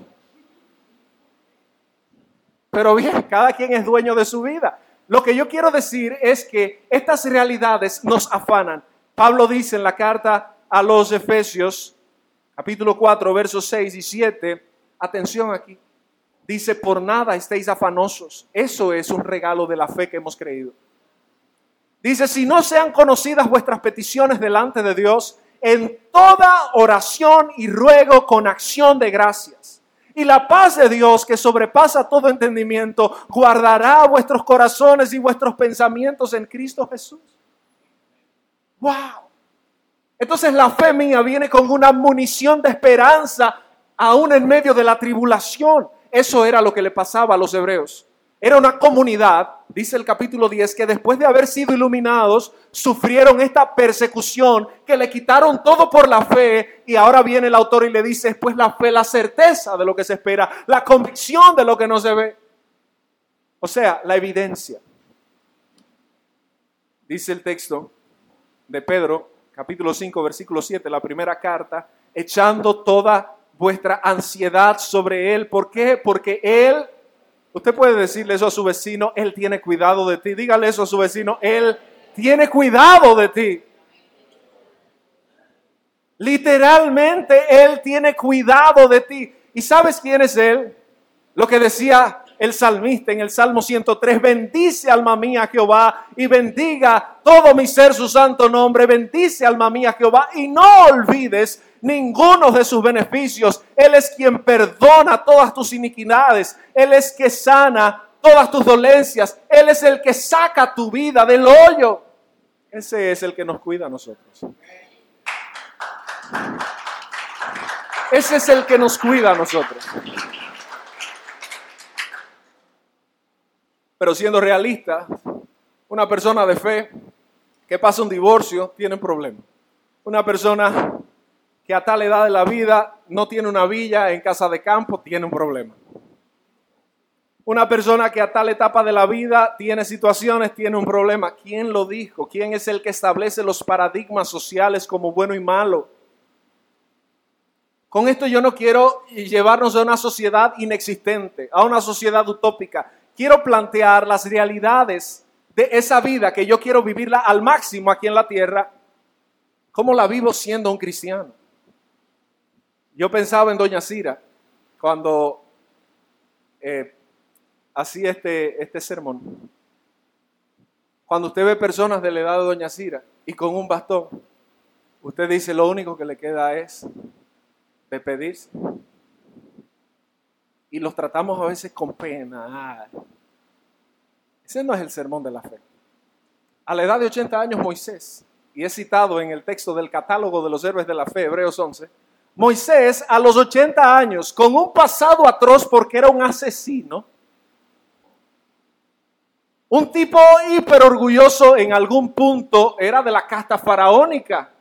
Pero bien, cada quien es dueño de su vida. Lo que yo quiero decir es que estas realidades nos afanan. Pablo dice en la carta a los Efesios, capítulo 4, versos 6 y 7, atención aquí, dice, por nada estéis afanosos. Eso es un regalo de la fe que hemos creído. Dice, si no sean conocidas vuestras peticiones delante de Dios, en toda oración y ruego con acción de gracias. Y la paz de Dios, que sobrepasa todo entendimiento, guardará vuestros corazones y vuestros pensamientos en Cristo Jesús. ¡Wow! Entonces la fe mía viene con una munición de esperanza aún en medio de la tribulación. Eso era lo que le pasaba a los hebreos. Era una comunidad, dice el capítulo 10, que después de haber sido iluminados, sufrieron esta persecución, que le quitaron todo por la fe, y ahora viene el autor y le dice, pues la fe, la certeza de lo que se espera, la convicción de lo que no se ve. O sea, la evidencia. Dice el texto de Pedro, capítulo 5, versículo 7, la primera carta, echando toda vuestra ansiedad sobre Él. ¿Por qué? Porque Él Usted puede decirle eso a su vecino, Él tiene cuidado de ti. Dígale eso a su vecino, Él tiene cuidado de ti. Literalmente, Él tiene cuidado de ti. ¿Y sabes quién es Él? Lo que decía el salmista en el Salmo 103, bendice alma mía Jehová y bendiga todo mi ser su santo nombre, bendice alma mía Jehová y no olvides ninguno de sus beneficios. Él es quien perdona todas tus iniquidades. Él es que sana todas tus dolencias. Él es el que saca tu vida del hoyo. Ese es el que nos cuida a nosotros. Ese es el que nos cuida a nosotros. Pero siendo realista, una persona de fe que pasa un divorcio tiene un problema. Una persona que a tal edad de la vida no tiene una villa en casa de campo, tiene un problema. Una persona que a tal etapa de la vida tiene situaciones, tiene un problema. ¿Quién lo dijo? ¿Quién es el que establece los paradigmas sociales como bueno y malo? Con esto yo no quiero llevarnos a una sociedad inexistente, a una sociedad utópica. Quiero plantear las realidades de esa vida que yo quiero vivirla al máximo aquí en la tierra, como la vivo siendo un cristiano. Yo pensaba en Doña Cira cuando eh, hacía este, este sermón. Cuando usted ve personas de la edad de Doña Cira y con un bastón, usted dice lo único que le queda es despedirse. Y los tratamos a veces con pena. Ese no es el sermón de la fe. A la edad de 80 años Moisés, y es citado en el texto del catálogo de los héroes de la fe, Hebreos 11, Moisés a los 80 años, con un pasado atroz porque era un asesino, un tipo hiper orgulloso en algún punto, era de la casta faraónica,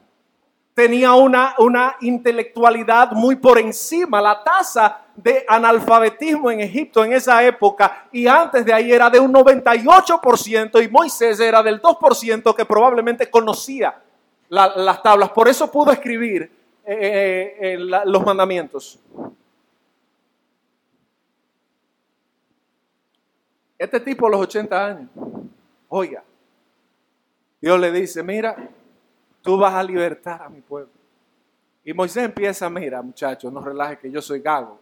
tenía una, una intelectualidad muy por encima, la tasa de analfabetismo en Egipto en esa época y antes de ahí era de un 98% y Moisés era del 2% que probablemente conocía las tablas. Por eso pudo escribir eh, eh, eh, los mandamientos. Este tipo a los 80 años, oiga, Dios le dice, mira, tú vas a libertar a mi pueblo. Y Moisés empieza, mira muchachos, no relaje que yo soy gago.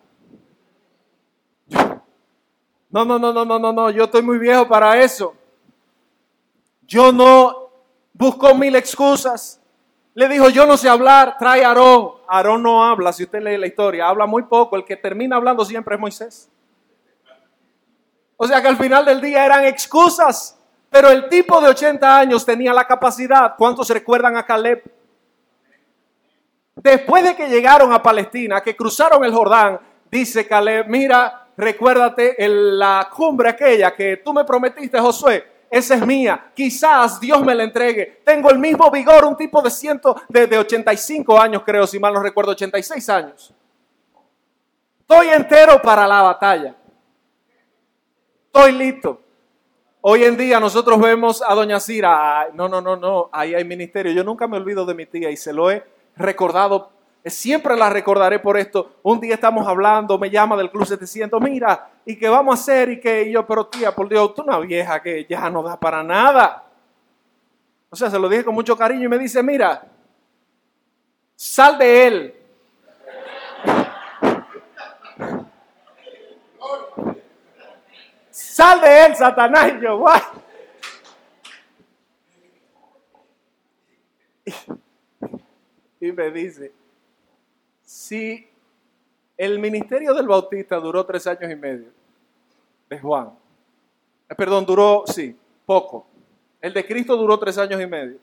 No, no, no, no, no, no, no, yo estoy muy viejo para eso. Yo no busco mil excusas. Le dijo, yo no sé hablar, trae a Aarón. Aarón no habla, si usted lee la historia, habla muy poco. El que termina hablando siempre es Moisés. O sea que al final del día eran excusas. Pero el tipo de 80 años tenía la capacidad. ¿Cuántos recuerdan a Caleb? Después de que llegaron a Palestina, que cruzaron el Jordán, dice Caleb, mira, recuérdate en la cumbre aquella que tú me prometiste, Josué, esa es mía. Quizás Dios me la entregue. Tengo el mismo vigor, un tipo de ciento, de, de 85 años, creo, si mal no recuerdo, 86 años. Estoy entero para la batalla. Estoy listo. Hoy en día nosotros vemos a Doña Cira, no, no, no, no, ahí hay ministerio. Yo nunca me olvido de mi tía y se lo he recordado Siempre la recordaré por esto. Un día estamos hablando, me llama del club 700, mira, ¿y qué vamos a hacer? Y que yo, pero tía, por Dios, tú una vieja que ya no da para nada. O sea, se lo dije con mucho cariño y me dice, mira, sal de él. Sal de él, Satanás. Y yo. Y me dice, si el ministerio del Bautista duró tres años y medio, de Juan, eh, perdón, duró, sí, poco. El de Cristo duró tres años y medio.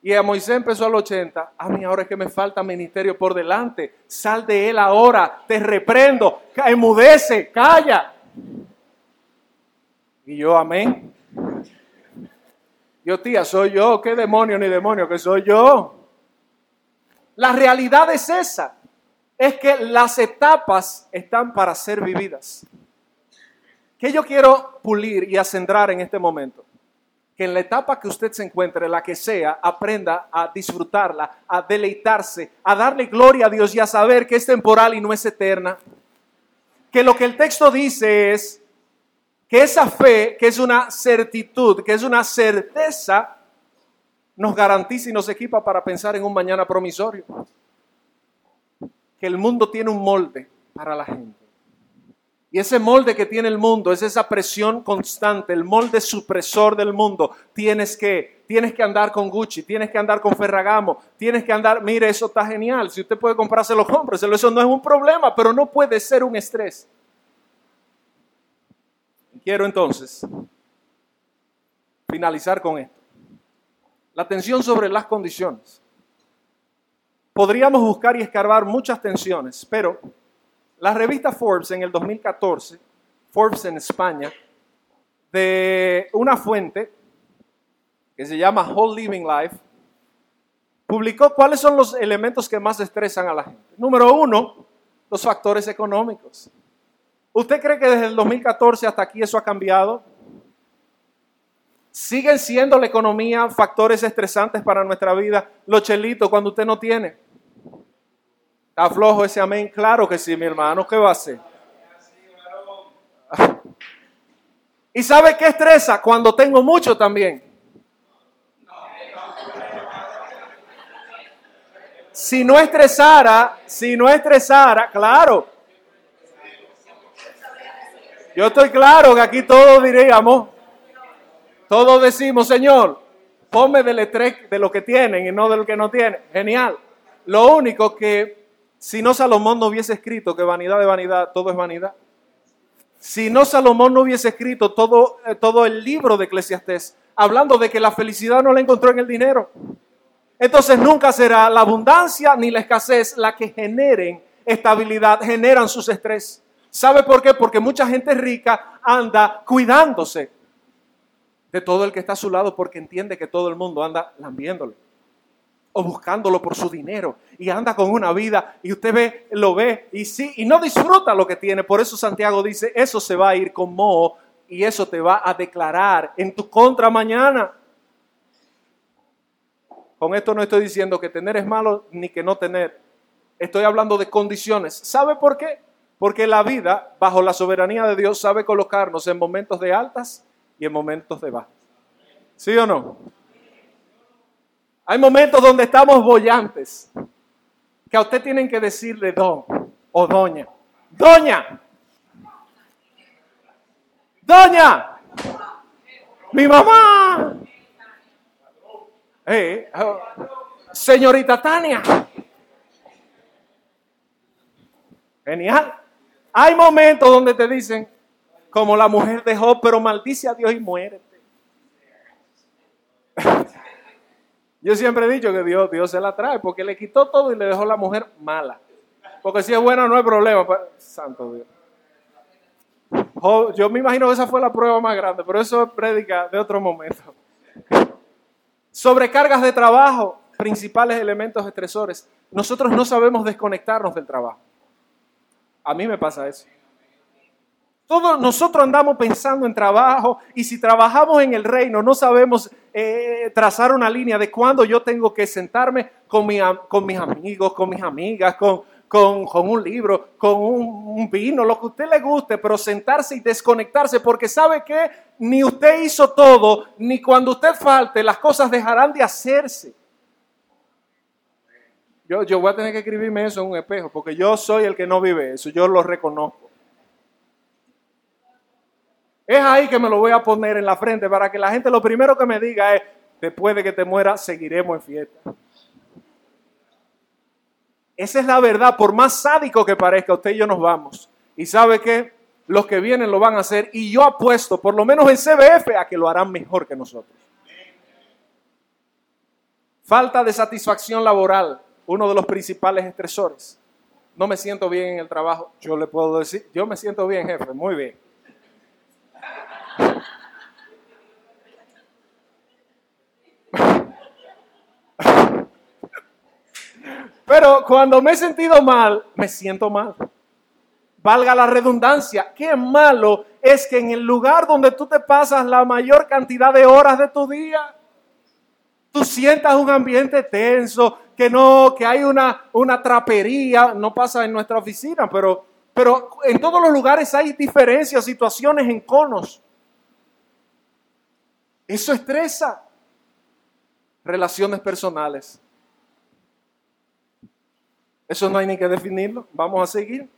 Y a Moisés empezó al 80. A mí ahora es que me falta ministerio por delante. Sal de él ahora. Te reprendo. Emudece. Calla. Y yo, amén. Yo, tía, soy yo. ¿Qué demonio ni demonio que soy yo? La realidad es esa es que las etapas están para ser vividas. ¿Qué yo quiero pulir y acentrar en este momento? Que en la etapa que usted se encuentre, la que sea, aprenda a disfrutarla, a deleitarse, a darle gloria a Dios y a saber que es temporal y no es eterna. Que lo que el texto dice es que esa fe, que es una certitud, que es una certeza, nos garantiza y nos equipa para pensar en un mañana promisorio que el mundo tiene un molde para la gente. Y ese molde que tiene el mundo es esa presión constante, el molde supresor del mundo. Tienes que, tienes que andar con Gucci, tienes que andar con Ferragamo, tienes que andar, mire, eso está genial. Si usted puede comprárselo, cómpreselo. Eso no es un problema, pero no puede ser un estrés. Quiero entonces finalizar con esto. La atención sobre las condiciones podríamos buscar y escarbar muchas tensiones, pero la revista Forbes en el 2014, Forbes en España, de una fuente que se llama Whole Living Life, publicó cuáles son los elementos que más estresan a la gente. Número uno, los factores económicos. ¿Usted cree que desde el 2014 hasta aquí eso ha cambiado? ¿Siguen siendo la economía factores estresantes para nuestra vida? Los chelitos cuando usted no tiene. ¿Está flojo ese amén? Claro que sí, mi hermano. ¿Qué va a hacer? ¿Y sabe qué estresa? Cuando tengo mucho también. Si no estresara, si no estresara, claro. Yo estoy claro que aquí todos diríamos, todos decimos, Señor, ponme del estrés de lo que tienen y no de lo que no tienen. Genial. Lo único que si no Salomón no hubiese escrito que vanidad de vanidad, todo es vanidad. Si no Salomón no hubiese escrito todo, eh, todo el libro de Eclesiastés, hablando de que la felicidad no la encontró en el dinero. Entonces nunca será la abundancia ni la escasez la que generen estabilidad, generan sus estrés. ¿Sabe por qué? Porque mucha gente rica anda cuidándose de todo el que está a su lado porque entiende que todo el mundo anda lambiéndole o buscándolo por su dinero y anda con una vida y usted ve, lo ve y sí, y no disfruta lo que tiene. Por eso Santiago dice, eso se va a ir con moho y eso te va a declarar en tu contra mañana. Con esto no estoy diciendo que tener es malo ni que no tener. Estoy hablando de condiciones. ¿Sabe por qué? Porque la vida, bajo la soberanía de Dios, sabe colocarnos en momentos de altas y en momentos de bajas. ¿Sí o no? Hay momentos donde estamos bollantes. que a usted tienen que decirle don o doña. Doña. Doña. Mi mamá. Eh, oh, señorita Tania. Genial. Hay momentos donde te dicen, como la mujer de Job, pero maldice a Dios y muérete. *laughs* Yo siempre he dicho que Dios, Dios se la trae porque le quitó todo y le dejó la mujer mala. Porque si es buena no hay problema. Pues, santo Dios. yo me imagino que esa fue la prueba más grande, pero eso es prédica de otro momento. *laughs* Sobrecargas de trabajo, principales elementos estresores. Nosotros no sabemos desconectarnos del trabajo. A mí me pasa eso. Todos nosotros andamos pensando en trabajo y si trabajamos en el reino no sabemos eh, trazar una línea de cuándo yo tengo que sentarme con, con mis amigos, con mis amigas, con, con, un libro, con un, vino, lo que usted le guste, pero sentarse y desconectarse, porque sabe que ni usted hizo todo, ni cuando usted falte, las cosas dejarán de hacerse. Yo, yo voy a tener que escribirme eso en un espejo, porque yo soy el que no vive eso, yo lo reconozco. Es ahí que me lo voy a poner en la frente para que la gente lo primero que me diga es, después de que te muera, seguiremos en fiesta. Esa es la verdad, por más sádico que parezca, usted y yo nos vamos. Y sabe que los que vienen lo van a hacer y yo apuesto, por lo menos en CBF, a que lo harán mejor que nosotros. Falta de satisfacción laboral, uno de los principales estresores. No me siento bien en el trabajo, yo le puedo decir, yo me siento bien, jefe, muy bien. Pero cuando me he sentido mal, me siento mal. Valga la redundancia, qué malo es que en el lugar donde tú te pasas la mayor cantidad de horas de tu día, tú sientas un ambiente tenso, que no, que hay una, una trapería, no pasa en nuestra oficina, pero, pero en todos los lugares hay diferencias, situaciones en conos. Eso estresa relaciones personales. Eso no hay ni que definirlo. Vamos a seguir.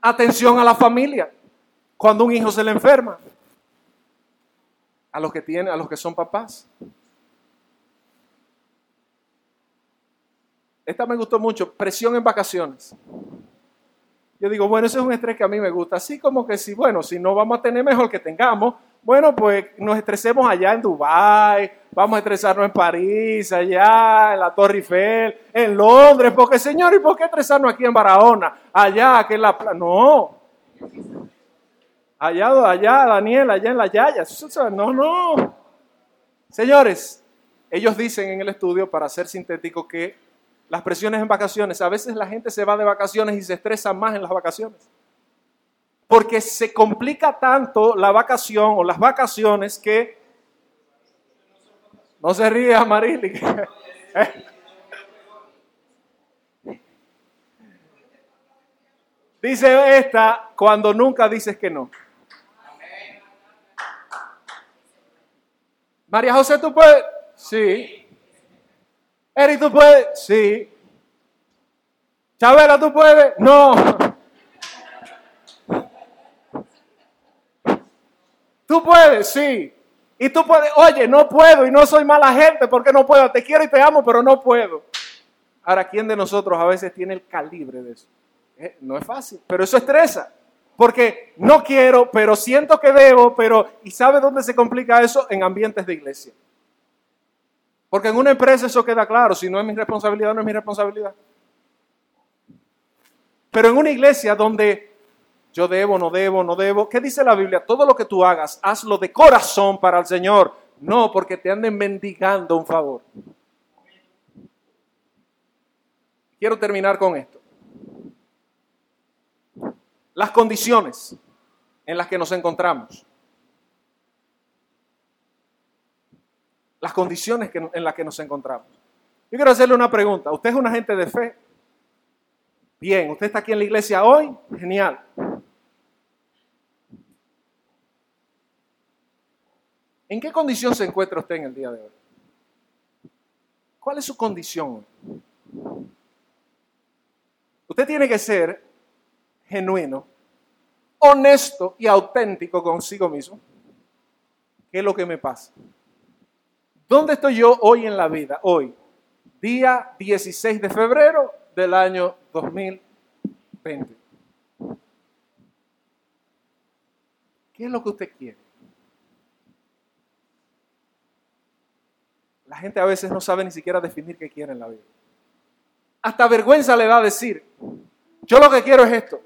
Atención a la familia. Cuando un hijo se le enferma. A los que tienen, a los que son papás. Esta me gustó mucho. Presión en vacaciones. Yo digo, bueno, ese es un estrés que a mí me gusta. Así como que si, bueno, si no vamos a tener mejor que tengamos, bueno, pues nos estresemos allá en Dubái, vamos a estresarnos en París, allá en la Torre Eiffel, en Londres, porque señor, ¿y por qué estresarnos aquí en Barahona? Allá, que en la. No. Allá, allá, Daniel, allá en la Yaya. No, no. Señores, ellos dicen en el estudio, para ser sintético, que las presiones en vacaciones, a veces la gente se va de vacaciones y se estresa más en las vacaciones. Porque se complica tanto la vacación o las vacaciones que... No se ríe, Marily. *laughs* Dice esta cuando nunca dices que no. María José, ¿tú puedes? Sí. Eri, ¿tú puedes? Sí. Chabela, ¿tú puedes? No. Tú puedes, sí. Y tú puedes, oye, no puedo y no soy mala gente porque no puedo. Te quiero y te amo, pero no puedo. Ahora, ¿quién de nosotros a veces tiene el calibre de eso? Eh, no es fácil, pero eso estresa. Porque no quiero, pero siento que debo, pero ¿y sabe dónde se complica eso? En ambientes de iglesia. Porque en una empresa eso queda claro, si no es mi responsabilidad, no es mi responsabilidad. Pero en una iglesia donde yo debo, no debo, no debo, ¿qué dice la Biblia? Todo lo que tú hagas, hazlo de corazón para el Señor, no porque te anden mendigando un favor. Quiero terminar con esto. Las condiciones en las que nos encontramos. Las condiciones en las que nos encontramos. Yo quiero hacerle una pregunta. ¿Usted es un agente de fe? Bien, ¿usted está aquí en la iglesia hoy? Genial. ¿En qué condición se encuentra usted en el día de hoy? ¿Cuál es su condición? Usted tiene que ser genuino, honesto y auténtico consigo mismo. ¿Qué es lo que me pasa? ¿Dónde estoy yo hoy en la vida? Hoy, día 16 de febrero del año 2020. ¿Qué es lo que usted quiere? La gente a veces no sabe ni siquiera definir qué quiere en la vida. Hasta vergüenza le da decir, yo lo que quiero es esto.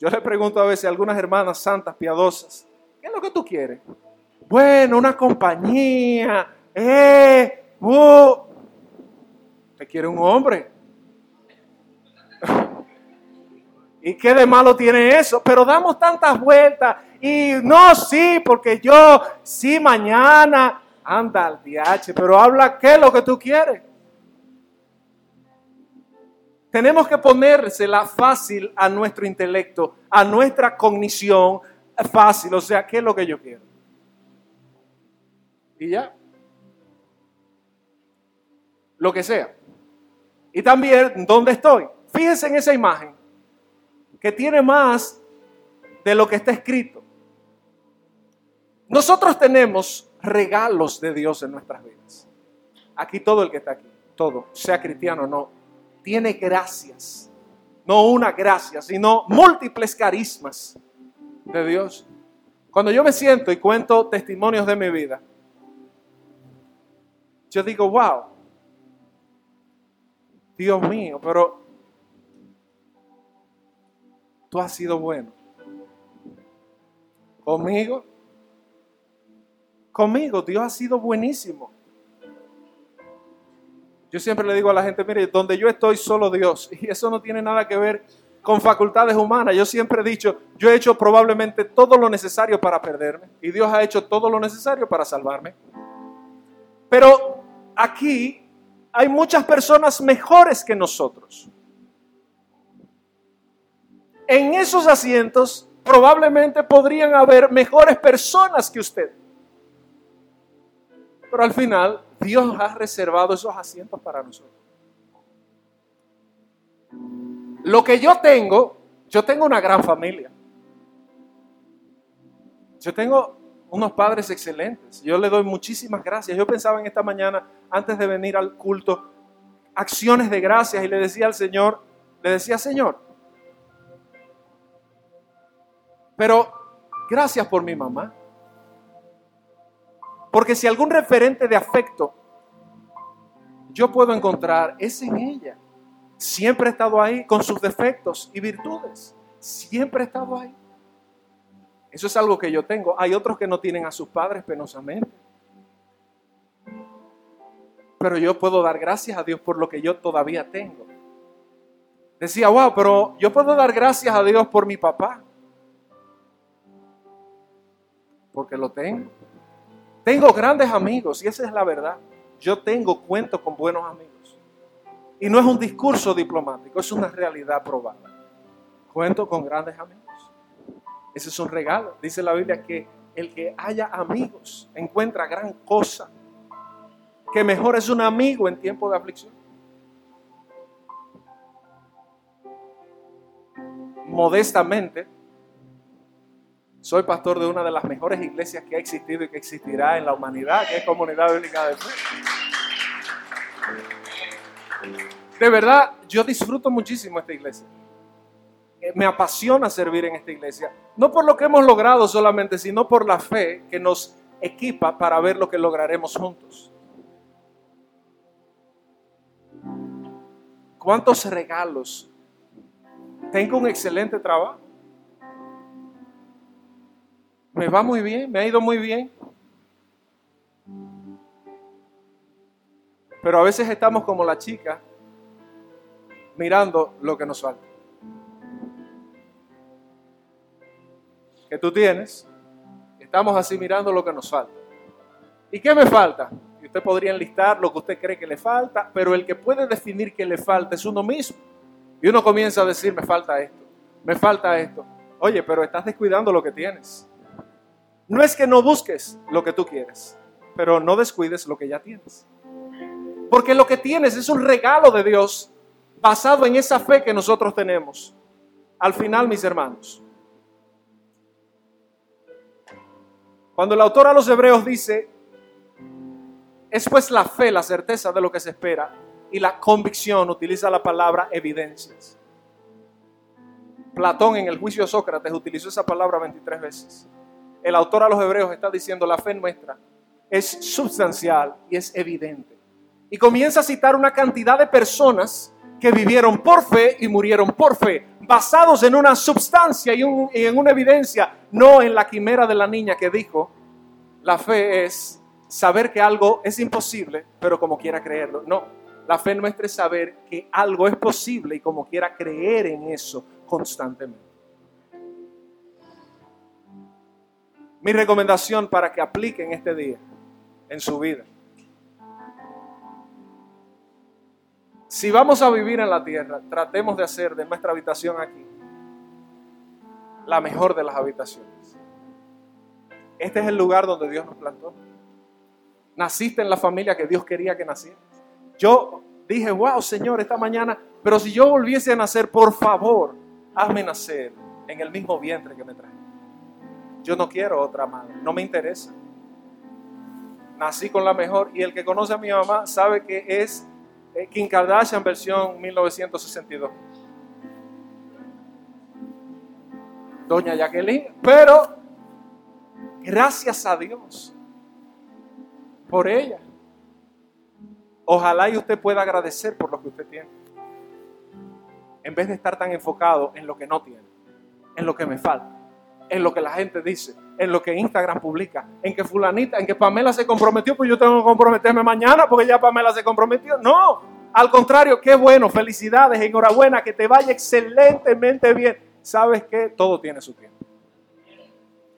Yo le pregunto a veces a algunas hermanas santas, piadosas, ¿qué es lo que tú quieres? Bueno, una compañía, eh, uh. ¿Te quiere un hombre? *laughs* ¿Y qué de malo tiene eso? Pero damos tantas vueltas y no, sí, porque yo, sí, mañana, anda al DH, pero habla qué es lo que tú quieres. Tenemos que ponérsela fácil a nuestro intelecto, a nuestra cognición fácil, o sea, ¿qué es lo que yo quiero? Y ya. Lo que sea. Y también, ¿dónde estoy? Fíjense en esa imagen, que tiene más de lo que está escrito. Nosotros tenemos regalos de Dios en nuestras vidas. Aquí todo el que está aquí, todo, sea cristiano o no, tiene gracias. No una gracia, sino múltiples carismas de Dios. Cuando yo me siento y cuento testimonios de mi vida, yo digo, wow, Dios mío, pero tú has sido bueno. Conmigo, conmigo. Dios ha sido buenísimo. Yo siempre le digo a la gente, mire, donde yo estoy solo Dios. *laughs* Y eso no tiene nada que ver con facultades humanas. Yo siempre he dicho, yo he hecho probablemente todo lo necesario para perderme. Y Dios ha hecho todo lo necesario para salvarme. Pero aquí hay muchas personas mejores que nosotros. En esos asientos probablemente podrían haber mejores personas que usted. Pero al final, Dios ha reservado esos asientos para nosotros. Lo que yo tengo, yo tengo una gran familia. Yo tengo unos padres excelentes. Yo le doy muchísimas gracias. Yo pensaba en esta mañana, antes de venir al culto, acciones de gracias y le decía al Señor, le decía, Señor, pero gracias por mi mamá. Porque si algún referente de afecto yo puedo encontrar, es en ella. Siempre ha estado ahí con sus defectos y virtudes. Siempre ha estado ahí. Eso es algo que yo tengo. Hay otros que no tienen a sus padres penosamente. Pero yo puedo dar gracias a Dios por lo que yo todavía tengo. Decía, wow, pero yo puedo dar gracias a Dios por mi papá. Porque lo tengo. Tengo grandes amigos y esa es la verdad. Yo tengo cuento con buenos amigos. Y no es un discurso diplomático, es una realidad probada. Cuento con grandes amigos. Ese es un regalo. Dice la Biblia que el que haya amigos encuentra gran cosa. Que mejor es un amigo en tiempo de aflicción. Modestamente, soy pastor de una de las mejores iglesias que ha existido y que existirá en la humanidad, que es Comunidad Bíblica de Fe. De verdad, yo disfruto muchísimo esta iglesia. Me apasiona servir en esta iglesia. No por lo que hemos logrado solamente, sino por la fe que nos equipa para ver lo que lograremos juntos. ¿Cuántos regalos? Tengo un excelente trabajo me va muy bien, me ha ido muy bien. Pero a veces estamos como la chica mirando lo que nos falta. Que tú tienes, estamos así mirando lo que nos falta. ¿Y qué me falta? Y usted podría enlistar lo que usted cree que le falta, pero el que puede definir que le falta es uno mismo. Y uno comienza a decir, me falta esto, me falta esto. Oye, pero estás descuidando lo que tienes. No es que no busques lo que tú quieres, pero no descuides lo que ya tienes. Porque lo que tienes es un regalo de Dios basado en esa fe que nosotros tenemos. Al final, mis hermanos, cuando el autor a los hebreos dice, es pues la fe, la certeza de lo que se espera, y la convicción, utiliza la palabra evidencias. Platón en el juicio de Sócrates utilizó esa palabra 23 veces. El autor a los hebreos está diciendo, la fe nuestra es sustancial y es evidente. Y comienza a citar una cantidad de personas que vivieron por fe y murieron por fe, basados en una sustancia y, en una evidencia, no en la quimera de la niña que dijo, la fe es saber que algo es imposible, pero como quiera creerlo. No, la fe nuestra es saber que algo es posible y como quiera creer en eso constantemente. Mi recomendación para que apliquen este día en su vida Si vamos a vivir en la tierra, tratemos de hacer de nuestra habitación aquí la mejor de las habitaciones. Este es el lugar donde Dios nos plantó. Naciste en la familia que Dios quería que nacieras. Yo dije, wow, Señor, esta mañana, pero si yo volviese a nacer, por favor, hazme nacer en el mismo vientre que me trae. Yo no quiero otra madre, no me interesa. Nací con la mejor y el que conoce a mi mamá sabe que es Kim Kardashian versión 1962. Doña Jacqueline, pero gracias a Dios por ella. Ojalá y usted pueda agradecer por lo que usted tiene. En vez de estar tan enfocado en lo que no tiene, en lo que me falta, en lo que la gente dice, en lo que Instagram publica, en que fulanita, en que Pamela se comprometió, pues yo tengo que comprometerme mañana porque ya Pamela se comprometió. No, al contrario, qué bueno, felicidades, enhorabuena, que te vaya excelentemente bien. ¿Sabes qué? Todo tiene su tiempo.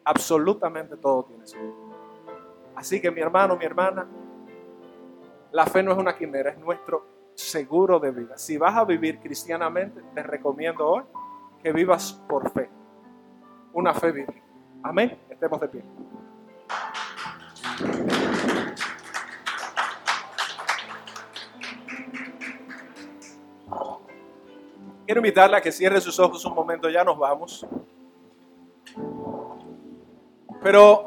Absolutamente todo tiene su tiempo. Así que mi hermano, mi hermana, la fe no es una quimera, es nuestro seguro de vida. Si vas a vivir cristianamente, te recomiendo hoy que vivas por fe. Una fe viva. Amén. Estemos de pie. Quiero invitarla a que cierre sus ojos un momento, ya nos vamos. Pero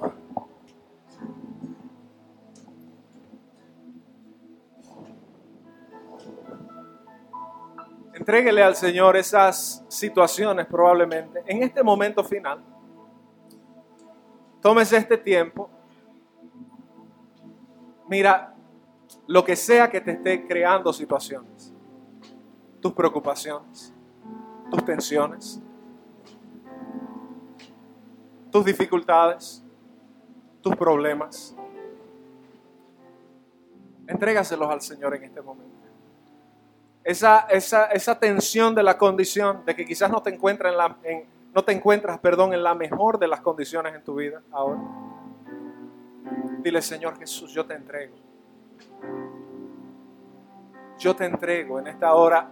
entréguele al Señor esas situaciones probablemente en este momento final. Tómese este tiempo. Mira, lo que sea que te esté creando situaciones, tus preocupaciones, tus tensiones, tus dificultades, tus problemas. Entrégaselos al Señor en este momento. Esa, esa, esa tensión de la condición, de que quizás no te encuentras en la, no te encuentras, perdón, en la mejor de las condiciones en tu vida ahora. Dile, Señor Jesús, yo te entrego. Yo te entrego en esta hora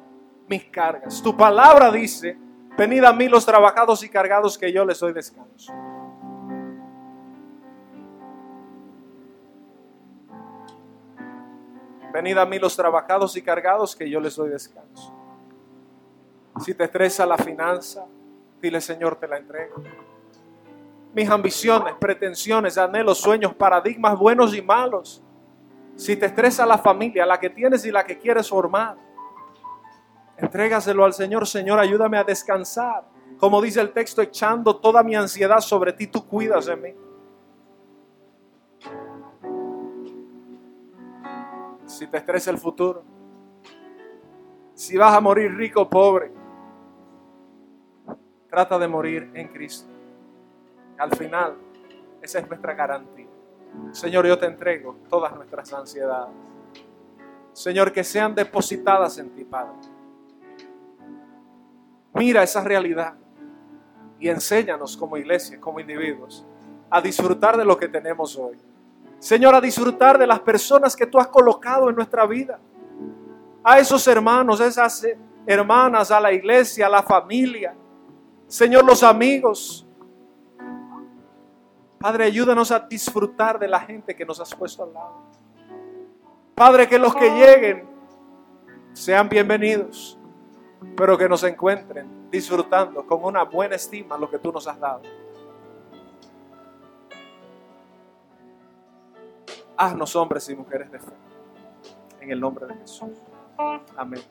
mis cargas. Tu palabra dice, venid a mí los trabajados y cargados que yo les doy descanso. Venid a mí los trabajados y cargados que yo les doy descanso. Si te estresa la finanza, Dile, Señor, te la entrego. Mis ambiciones, pretensiones, anhelos, sueños, paradigmas buenos y malos. Si te estresa la familia, la que tienes y la que quieres formar, entrégaselo al Señor. Señor, ayúdame a descansar. Como dice el texto, echando toda mi ansiedad sobre ti, tú cuidas de mí. Si te estresa el futuro, si vas a morir rico o pobre, Trata de morir en Cristo. Al final, esa es nuestra garantía. Señor, yo te entrego todas nuestras ansiedades. Señor, que sean depositadas en ti, Padre. Mira esa realidad y enséñanos como iglesia, como individuos, a disfrutar de lo que tenemos hoy. Señor, a disfrutar de las personas que tú has colocado en nuestra vida. A esos hermanos, esas hermanas, a la iglesia, a la familia, Señor, los amigos. Padre, ayúdanos a disfrutar de la gente que nos has puesto al lado. Padre, que los que lleguen sean bienvenidos. pero que nos encuentren disfrutando con una buena estima lo que tú nos has dado. Haznos hombres y mujeres de fe. En el nombre de Jesús. Amén.